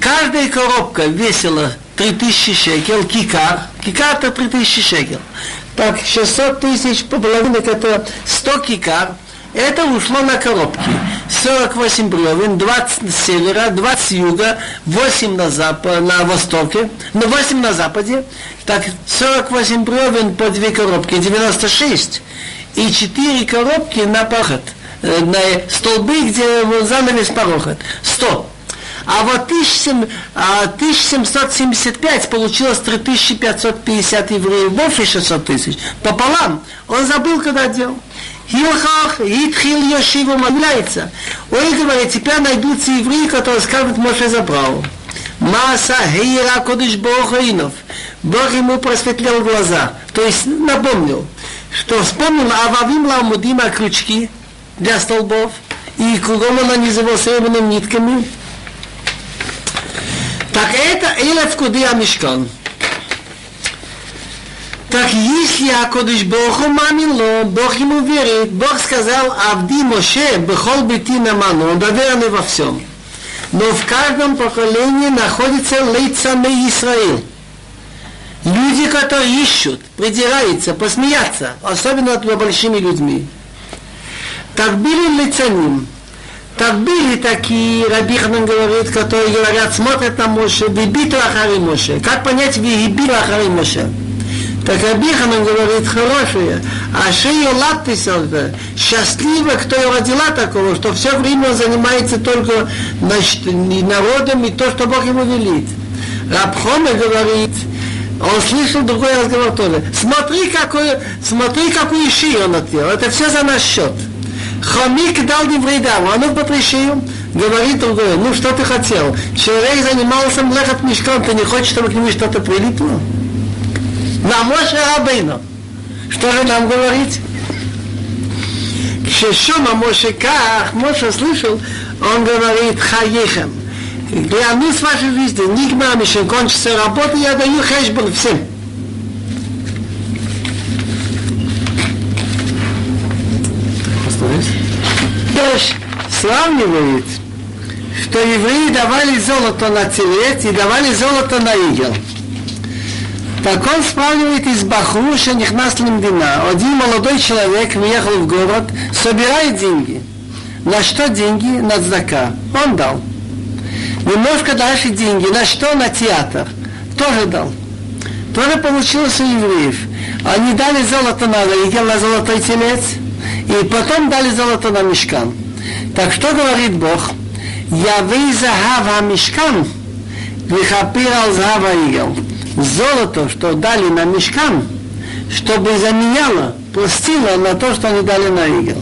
Каждая коробка весила 3000 шекел, кикар. Кикар – это 3000 шекел. Так, 600 тысяч половинок – это 100 кикар. Это ушло на коробки. 48 бревен, 20 с севера, 20 с юга, 8 на, запад, на востоке, ну 8 на западе. Так 48 бревен по 2 коробки, 96. И 4 коробки на пахот, э, на столбы, где занавес порохот. 100. А вот 1775 а, получилось 3550 евреев, больше 600 тысяч. Пополам. Он забыл, когда делал. Хилхах, Итхил Йошива молляется. Он говорит, теперь найдутся евреи, которые скажут, Моше забрал. Маса Хейра Кодыш Бохаинов. Бог ему просветлил глаза. То есть напомнил, что вспомнил Ававим Ламудима крючки для столбов, и кругом он нанизывал серебряными нитками. Так это Элев Кудия Мишкан. Так если Акодыш Богу мамило, Бог ему верит, Бог сказал, Авди Моше, Бехол Бити Наману, он доверенный во всем. Но в каждом поколении находится лицами Израиль. Люди, которые ищут, придираются, посмеяться, особенно над большими людьми. Так были лицаним. Так были такие, Рабиханан говорит, которые говорят, смотрят на Моше, вибиту ахари Моше. Как понять вибиту ахари Моше? Так Абиханан говорит хорошее, а Шея Латтисалда счастлива, кто ее родила такого, что все время занимается только значит, народом и то, что Бог ему велит. Рабхоме говорит, он слышал другой разговор тоже. Смотри, какой, смотри, какую шию он отъел. Это все за наш счет. Хомик дал невредам, а ну потри шию. Говорит другой, ну что ты хотел? Человек занимался млехот мешком, ты не хочешь, чтобы к нему что-то прилипло? на Моше Рабейну. Что же нам говорить? Шешома Моше Ках, Моше слышал, он говорит Хаехем. Для нас вашей жизни, Нигма Мишин, кончится работа, я даю хэшбон всем. Дождь сравнивает, что евреи давали золото на телец и давали золото на игел. Так он сравнивает из Бахруша Нихнас Лимдина. Один молодой человек въехал в город, собирает деньги. На что деньги? На дзака. Он дал. Немножко дальше деньги. На что? На театр. Тоже дал. Тоже получилось у евреев. Они дали золото на игел, на золотой телец, и потом дали золото на мешкан. Так что говорит Бог? Я вы захава мешкан, вихапир ал захава игел золото, что дали на мешкам, чтобы заменяло, пластило на то, что они дали на игл.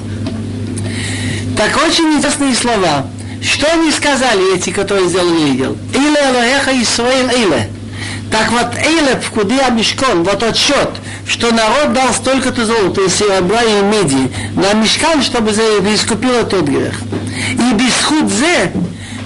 Так очень интересные слова. Что они сказали, эти, которые сделали игл? Иле Элохеха Исраил Иле. Так вот, Эйле в Кудия Мешкон, вот отчет, что народ дал столько-то золота и серебра и меди на мешкан, чтобы искупил тот грех. И без худзе,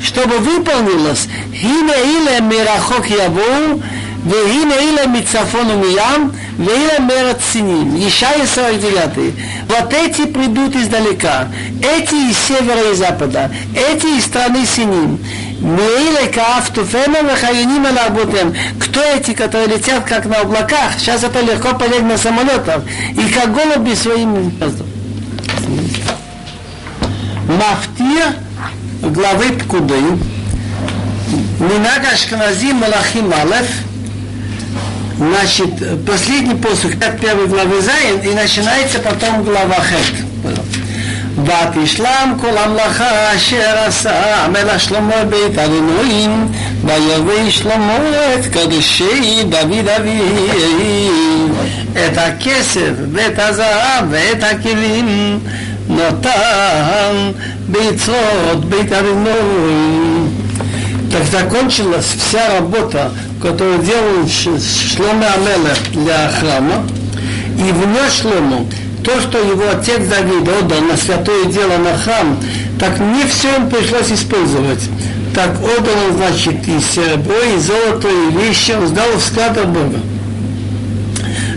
чтобы выполнилось, Хине Иле Мирахок Яву, והנה אלה מצפון ומים, ואלה מארץ סינים. Ишая 49. Вот эти придут издалека, эти из севера и запада, эти из страны Синим. Меиле каафтуфема вахайоним алабутем. Кто эти, которые летят как на облаках? Сейчас это легко понять на самолетах. И как голуби своим Мафтир главы Пкуды. Минаг Ашканазим Малахим Алеф – Значит, последний посох, как первой главы Зайн, и начинается потом глава Хет. ותשלם כל המלאכה אשר עשה המלך שלמה בית אלוהים ויביא שלמה את קודשי דוד אבי את הכסף ואת הזהב ואת הכלים נתן ביצרות бейт Авиной. Так закончилась вся работа, которую делал Шломе Амелех для храма, и внес Шлому то, что его отец Давид отдал на святое дело на храм, так не все им пришлось использовать. Так отдал он, значит, и серебро, и золото, и вещи, он сдал в склад Бога.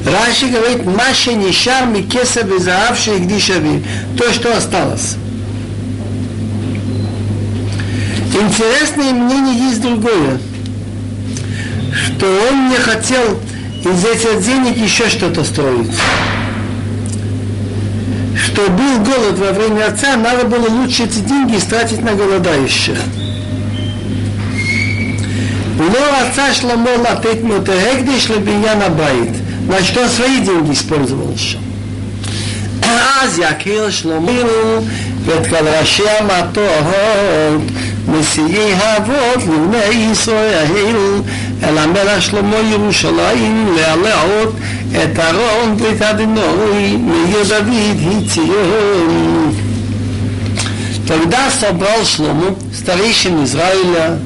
Раши говорит, Маша Нишар Микеса Безаавши и Гдишави. То, что осталось. Интересное мнение есть другое, что он не хотел из этих денег еще что-то строить. Что был голод во время отца, надо было лучше эти деньги тратить на голодающих. Но отца Шломо латет мотегдиш лебиньяна байт. Значит, он свои деньги использовал еще. אז יקיר שלמה ואת כל ראשי המטות נשיאי האבות לבני ישראל אל המלך שלמה ירושלים להעלות את ארון ברית אדינוי מעיר דוד הציון. Тогда собрал Шлому, старейшин Израиля,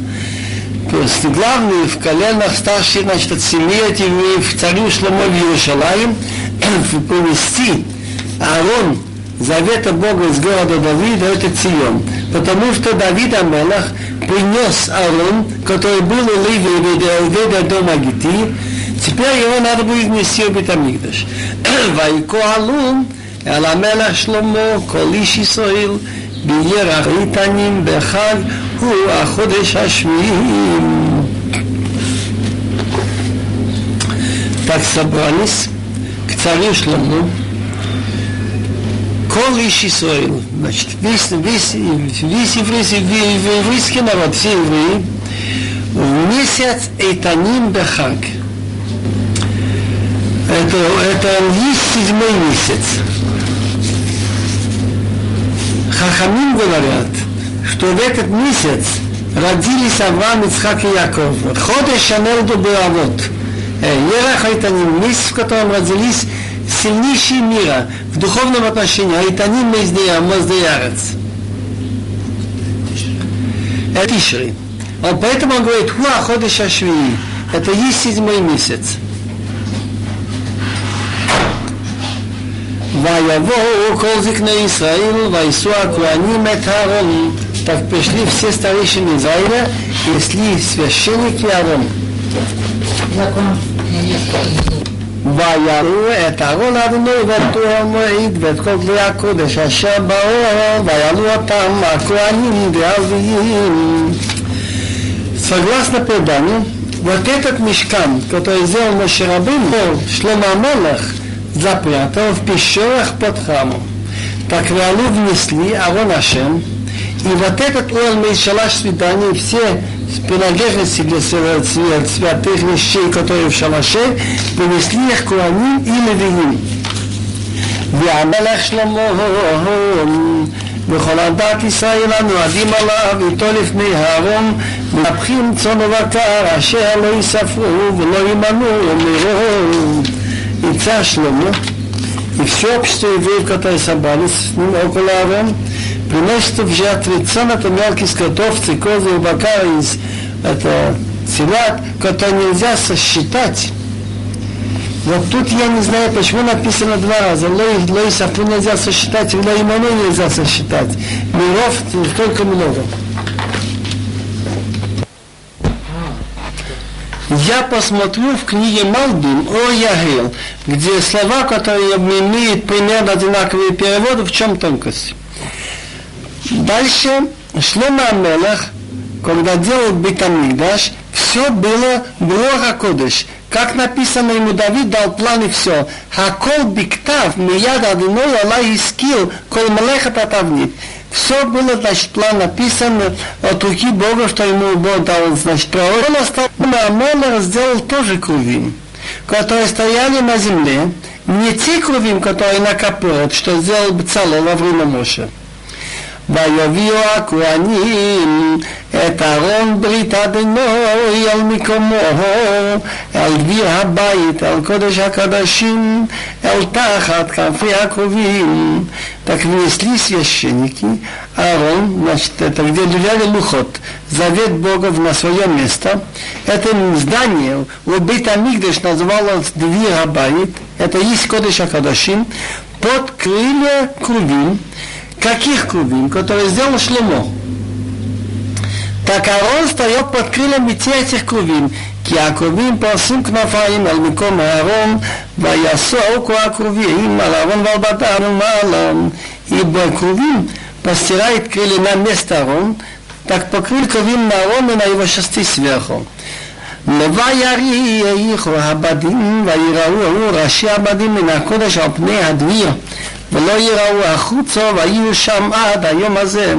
то есть главные в коленах, старшие, значит, от семьи этих евреев, царю Шломо в Иерушалаим, повести Аарон завета Бога из города Давида, это Цион. Потому что Давид Амелах принес Аарон, который был у Ливии дома Гити, теперь его надо будет нести в Бетамикдаш. Вайко Алум, אל המלך שלמה, כל איש ישראל, בירח איתנים בחג, הוא החודש השביעי. Так собрались к царю Шлому, Кол Иш Исраил, значит, весь, весь, весь еврейский, еврейский народ, все евреи, в месяц Эйтаним Бехаг. Это, это есть седьмой месяц. Хахамим говорят, что в этот месяц родились Авраам, Ицхак и Яков. Ходеш Шанелду Беавот. Ерах Айтаним, месяц, в котором родились сильнейшие мира в духовном отношении, айтаним мездея, мездеярец. Это Тишри. Он поэтому он говорит, хуа ходыша швии. Это есть седьмой месяц. Ваявоу колзик на Исраил, вайсуа куаним этарон. Так пришли все старейшины Израиля и священники Арон. Закон. ויראו את ארון אדוני ואת תור המועד ואת כל כלי הקודש אשר באור ויעלו אותם הכהנים והלוויים. Согласно преданию, вот этот мешкан, который сделал Моше Рабин, Шлома Амелах, запрятал в пещерах под храмом. Так Реалу внесли Арон Ашем, и вот этот уэль шалаш свидания, все принадлежности для святых вещей, которые в шалаше, принесли их Куаним и Левиим. והמלך שלמה וכל עדת ישראל הנועדים עליו איתו לפני הארון מנפחים צאן ובקר אשר לא יספרו ולא ימנו מרוב יצא שלמה и все общество евреев, которые собрались с ним около Аарон, приносит в жертвы цен, это мелкие скотовцы, козы и бока из это телят, которые нельзя сосчитать. Вот тут я не знаю, почему написано два раза. Лой, лой сафу нельзя сосчитать, лой иману нельзя сосчитать. Миров только много. Я посмотрю в книге Малдим о Ягил, где слова, которые имеют примерно одинаковые переводы, в чем тонкость. Дальше Шлома Амелах, когда делал Битамигдаш, все было Бруха Кодыш. Как написано ему, Давид дал план и все. Хакол биктав, мияд адиной Аллах искил, кол малеха татавнит. Все было, значит, план написан от руки Бога, что ему Бог дал, значит, право. Он остался, Амелах сделал тоже кровим, которые стояли на земле, не те кровим, которые накопают, что сделал Бцало во время Моше ויביאו הכהנים את ארון ברית אדוני על מקומו, אל דביר הבית, אל קודש הקדשים, אל тахат кафе акровим. Так внесли священники Аарон, значит, это где лежали лухот, завет Бога на свое место. Это здание, у Бейт называлось Двир Абайт, это есть Кодыш Акадашим, под крылья Крувим, Каких крувим? Которые сделал Шлемо. Так Аарон стоял под крыльями этих крувим. כי הקרובים פרסו כנפיים על מקום הארון ויסעו הקרובים על הארון ועל בת הארון מעלם. ибо крувим постирает крылья на место Арон, так покрыл крувим на Арон и на его шесты сверху. ויריחו הבדים ויראו ראשי הבדים מן הקודש על פני הדביר ולא יראו החוצה והיו שם עד היום הזה.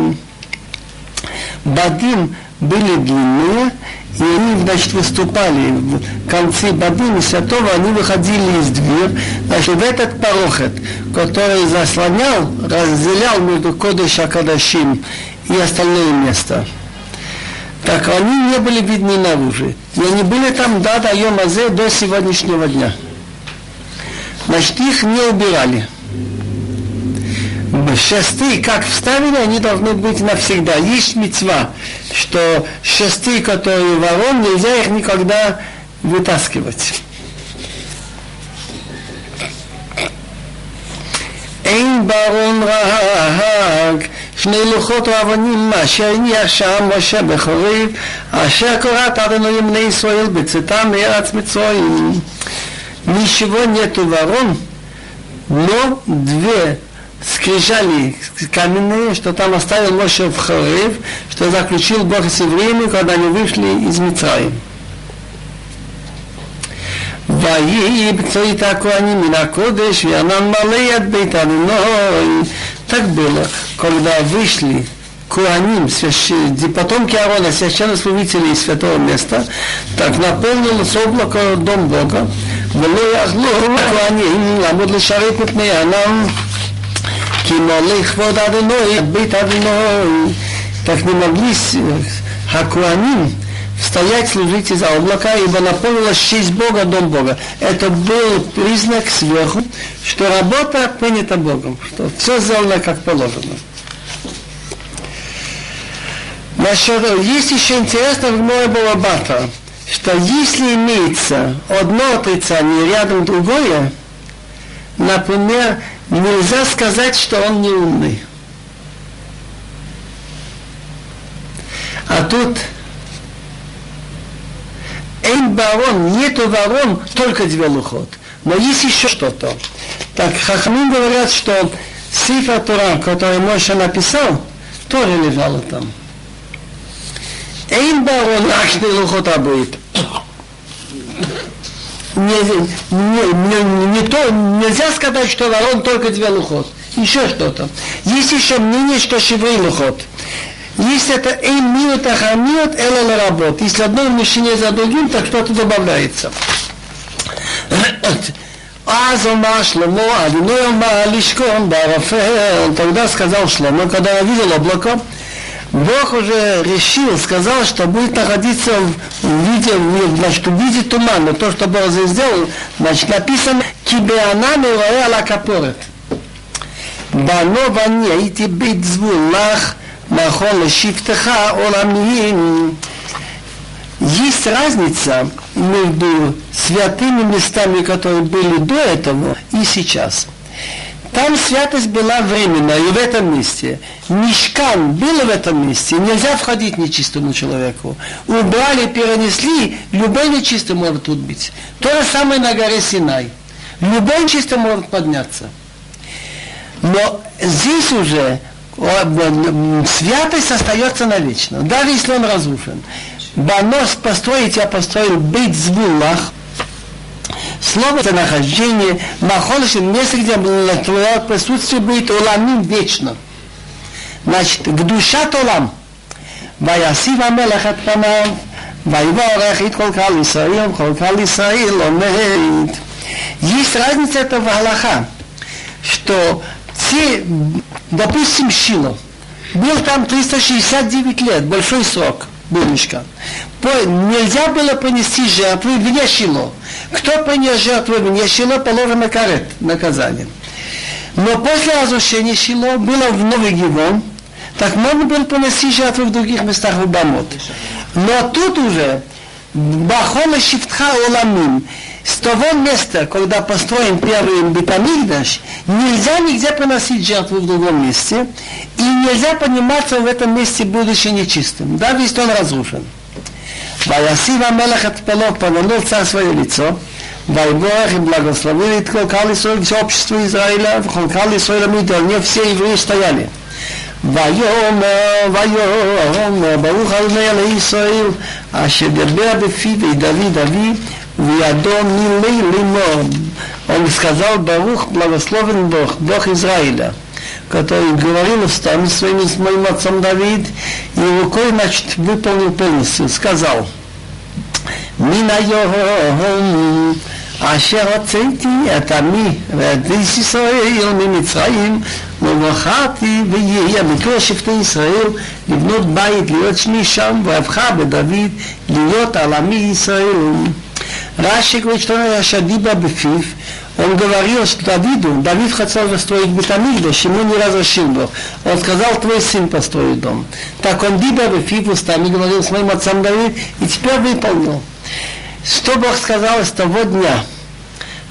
Бадим были длинные, и они, значит, выступали в конце Бадим Святого, они выходили из дверь, значит, в этот порохет, который заслонял, разделял между Кодыша Кадашим и остальное место. Так они не были видны наружу. И они были там до Дайом Азе до сегодняшнего дня. Значит, их не убирали шесты, как вставили, они должны быть навсегда. Есть мецва, что шесты, которые ворон, нельзя их никогда вытаскивать. אין ברון רהג שני לוחות האבנים אשר הניח שם משה בחוריב אשר קוראת אדוני בני ישראל בצאתם מארץ מצרים. Ничего нету ворон, но две скрижали каменные, что там оставил Моше в Хорев, что заключил Бог с евреями, когда они вышли из Мицраим. ויהי בצוית הכהנים מן הקודש וענן מלא את בית אדוני. Так было, когда вышли Куаним, потомки Аарона, священнослужители из святого места, так наполнилось облако дом Бога. ולא יכלו הכהנים לעמוד לשרת מפני ענן כי מעלה כבוד אדוני, בית אדוני, так не могли Хакуаним стоять, служить из облака, ибо наполнилась честь Бога, дом Бога. Это был признак сверху, что работа принята Богом, что все сделано как положено. Насчет, есть еще интересно в Море Балабата, что если имеется одно отрицание рядом другое, например, нельзя сказать, что он не умный. А тут Эйн барон, нету ворон, только две лухот. Но есть еще что-то. Так, Хахмин говорят, что Сифа Тура, который Моше написал, тоже лежала там. Эйн барон, ахни лухот будет не, не, не, не то, нельзя сказать, что ворон только две лухот. Еще что-то. Есть еще мнение, что шеврей лухот. Если это эйм миот ахамиот, эла работ. Если одно умещение за другим, так что-то добавляется. אז אמר שלמה, אדוני אמר לשכון בערפל, тогда сказал Шломо, когда я видел облако, Бог уже решил, сказал, что будет находиться в виде, значит, в виде тумана. То, что Бог здесь сделал, значит, написано «Кибеанами роэла капорет». Дано ване и тебе лах нахон шифтеха оламиим. Есть разница между святыми местами, которые были до этого, и сейчас. Там святость была временная и в этом месте. Мешкан был в этом месте, нельзя входить нечистому человеку. Убрали, перенесли, любой нечистый может тут быть. То же самое на горе Синай. Любой нечистый может подняться. Но здесь уже святость остается навечно, даже если он разрушен. Банос построить, я построил быть звулах, Слово это нахождение, находишься в месте, где твое присутствие будет уламим вечно. Значит, к душа толам. ויסיב המלך את פניו, ויבורך את כל קהל ישראל, כל קהל ישראל עומד. Есть разница этого в Галаха, что те, допустим, Шило, Был там 369 лет, большой срок был мешкан. Нельзя было принести жертву вне Шило. Кто принес жертву вне Шило, положен на карет, наказание. Но после разрушения Шило было в Новый Гивон, так можно было принести жертву в других местах в Бамот. Но тут уже Бахола Шифтха Оламим, с того места, когда построен первый Бетамигдаш, нельзя нигде приносить жертву в другом месте, и нельзя подниматься в этом месте, будучи нечистым, даже если он разрушен. Ваясива Мелах от Пелок повернул царь свое лицо, Вайборах и благословил и Кал Исраиль, все общество Израиля, Кал Исраиля Мидер, не все евреи стояли. ויאמר, ויאמר, ברוך ה' לישראל, אשר דבר בפיו דוד אבי, וידו מילי לימור. Он сказал, Барух, благословен Бог, Бог Израиля, который говорил устами своими с моим отцом Давид, и рукой, значит, выполнил полностью, сказал, Мина Йохом, אשר הוצאתי את עמי ואת בית ישראל ממצרים ובחרתי ויהיה מכל שבטי ישראל לבנות בית להיות שמי שם והפכה בדוד להיות על עמי ישראל. רש"י говорит, что Шадиба Бефив, он говорил что Давиду, Давид хотел построить Бетамигдаш, ему не разрешил Бог. Он сказал, твой сын построит дом. Так он Диба Бефив устами говорил с моим отцом Давид, и теперь выполнил. Что Бог сказал с того дня,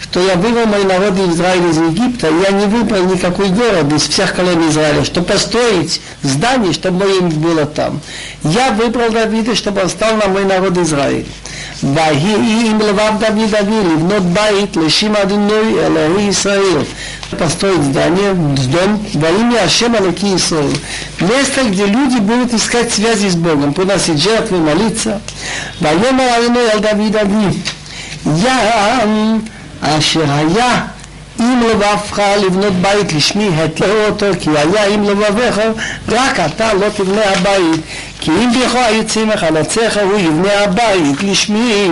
что я вывел мой народ Израиля из Египта, я не выбрал никакой город из всех колен Израиля, чтобы построить здание, чтобы мое было там. Я выбрал Давида, чтобы он стал на мой народ Израиль. ויהי עם לבב דוד אבי לבנות בית לשם אדוני אלוהי ישראל. построить здание, дом во имя Ашема Лаки Исраил. Место, где люди будут искать связи с Богом, приносить жертвы, молиться. ויאמר אדוני אל דוד אבי, ים אשר היה אם לבבך לבנות בית לשמי, התלהו אותו, כי היה אם לבביך, רק אתה לא תבנה הבית, כי אם בכו היוצאים מחלציך, הוא יבנה הבית לשמי.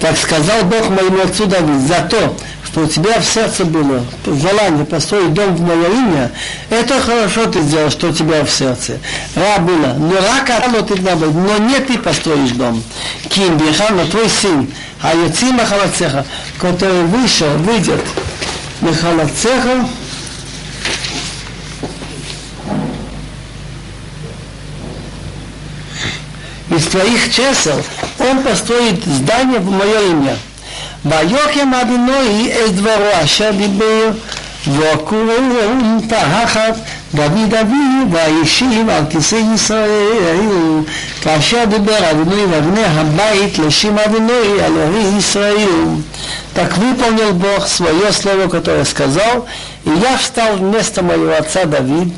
Так сказал Бог моему отцу Давид, за то, что у тебя в сердце было желание построить дом в мое имя, это хорошо ты сделал, что у тебя в сердце. Ра было, но рака ты но не ты построишь дом. Ким Бихан, но твой сын, היוצאים מחלציך, כותב вышел, выйдет מחלציך, из твоих чесел он построит здание в мое имя. ויוקם אדינוי את דברו אשר דיבר ועקורם תחת דוד אבי והישיב על כיסא ישראל כאשר דיבר אדוני ואבני הבית לשם אדוני אלוהי ישראל. תקבו פה נלבוך סבויוס סלובו לא כתורס כזו И я встал вместо моего отца Давид,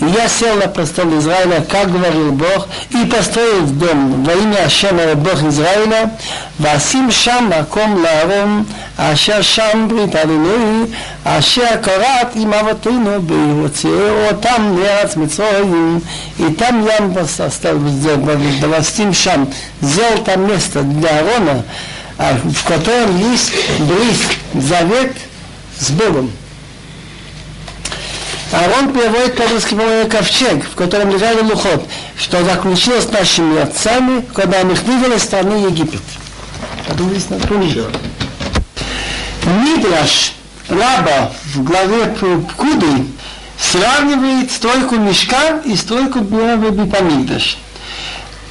и я сел на престол Израиля, как говорил Бог, и построил дом во имя Ашема Бог Израиля, Васим Шам Маком Лааром, Ашер Шам Брит Алилуи, Ашер Корат им Аватыну, Бейвоцео, там Лерец Мицроим, и там я поставил Васим Шам, сделал там место для Арона, а в котором есть близ завет с Богом. Аарон переводит по-русски, по ковчег, в котором лежали лухот, что заключилось с нашими отцами, когда мы их вывели страны Египет. Подумайте на Мидраш Раба в главе Пкуды сравнивает стройку мешка и стройку Белого Бипамидаш.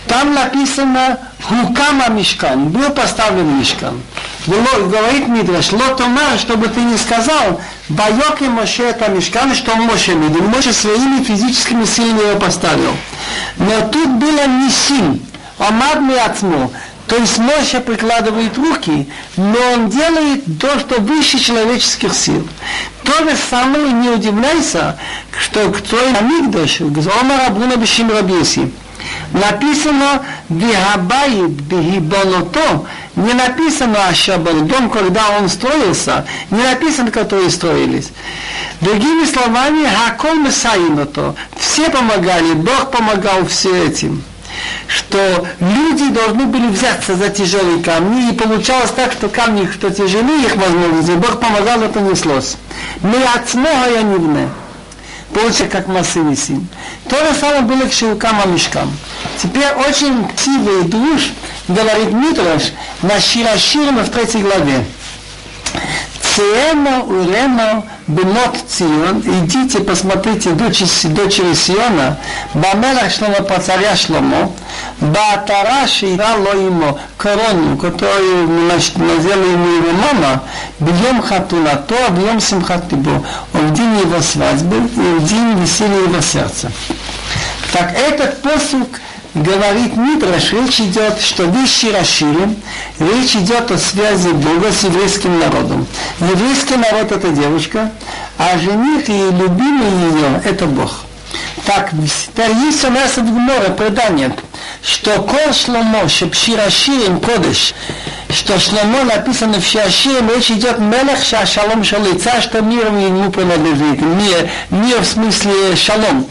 Там написано Хукама Мишкан, был поставлен Мишкан. Говорит Мидраш, лотома, чтобы ты не сказал, Байоки Моше это Мишкан, что Моше Мидраш. Моше своими физическими силами его поставил. Но тут было не сим, Омад Миацмо. То есть Моше прикладывает руки, но он делает то, что выше человеческих сил. То же самое не удивляйся, что кто Амигдаш, Омар Абуна Бешим Рабиси, написано «Вихабаит бихибоното», не написано «Ашабал», дом, когда он строился, не написано, которые строились. Другими словами, «Хакол Месаиното», все помогали, Бог помогал все этим. Что люди должны были взяться за тяжелые камни, и получалось так, что камни, что тяжелее их возможности, Бог помогал, это неслось. Мы от я не получается как Масынисим. То же самое было к Шелкам Амишкам. Теперь очень красивый душ говорит Митраш на Шираширма в третьей главе. Циэма урема бемот Цион, идите посмотрите дочери, дочери Сиона, Бамелах Шломо по царя Шломо, Баатара Шейрало ему корону, которую надела ему его мама, бьем хатуна, то бьем симхатибо, в день его свадьбы и в день веселья его сердца. Так этот посук говорит Мидраш, речь идет, что вещи расширим, речь идет о связи Бога с еврейским народом. Еврейский народ это девушка, а жених и любимый ее это Бог. Так, теперь есть у нас в Гморе предание, что Кол Шломо, Шепшираширим Кодыш, что Шломо написано в Шиаширим, речь идет Мелех Шашалом Шалица, что мир ему принадлежит. Мир, мир в смысле шалом.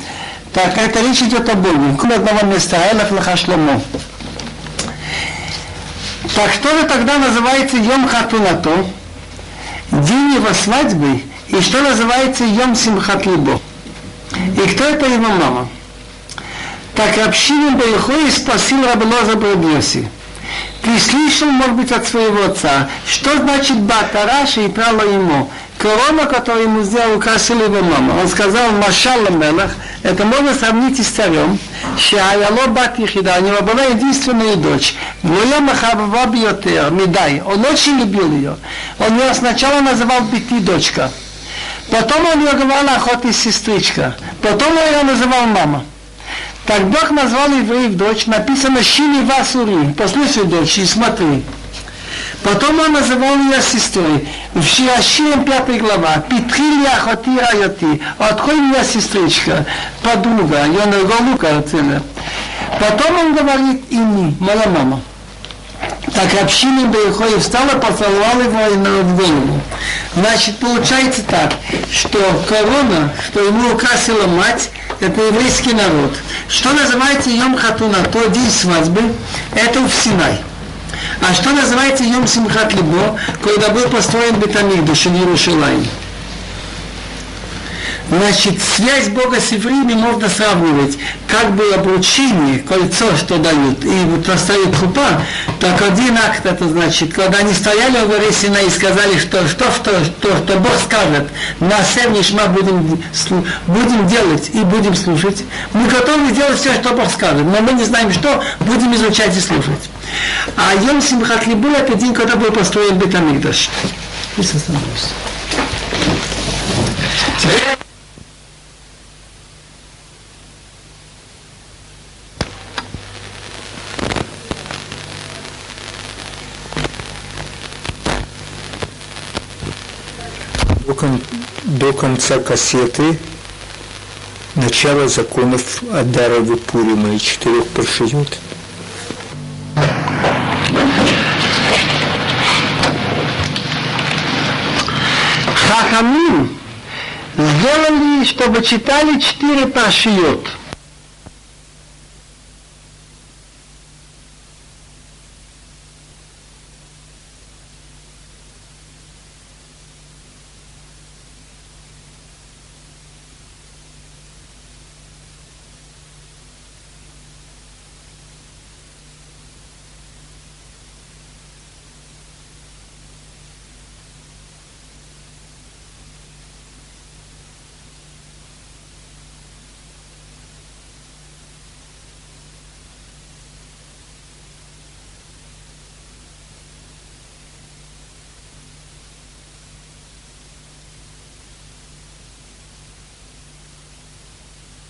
Так, это речь идет о Боге. Кроме одного места, Элеф Лахашломо. Так что же тогда называется Йом Хатунато? День его свадьбы. И что называется Йом Симхат Либо? И кто это его мама? Так Рабшинин Бейхой спросил Рабелоза Брабьоси. Ты слышал, может быть, от своего отца, что значит Батараши и прало ему? Корона, которую ему сделал, украсила его мама. Он сказал, Машалла Мелах, это можно сравнить и с царем, Шаяло Бат Ехида, у него была единственная дочь, Моя Махабава Биотер, Медай, он очень любил ее. Он ее сначала называл Бити дочка, потом он ее говорил охота сестричка, потом он ее называл мама. Так Бог назвал евреев дочь, написано Шини Васури, послушай дочь и смотри. Потом он называл ее сестрой. В Шиашием пятая глава. Петрили охоти райоти. Открой меня сестричка, подруга, я на голука цена. Потом он говорит ими, моя мама. Так община Бейхой встала, поцеловала его в голову. Значит, получается так, что корона, что ему украсила мать, это еврейский народ. Что называется Йом Хатуна, то день свадьбы, это в Синай. А что называется Йом Симхат Либо, когда был построен Бетамикдуш в Иерушалайме? Значит, связь Бога с евреями можно сравнивать, как было обручение, кольцо, что дают, и вот поставят хупа, так один акт это значит, когда они стояли в горе Сина и сказали, что что, что, что, что Бог скажет, на Севнишма будем, будем делать и будем слушать. Мы готовы сделать все, что Бог скажет, но мы не знаем что, будем изучать и слушать. А Йом Симхат Либу это день, когда был построен Бетамикдаш. Пусть остановимся. до, кон, до конца кассеты начало законов Адара Пурима и четырех паршиют. Хахамим сделали, чтобы читали четыре паршиот –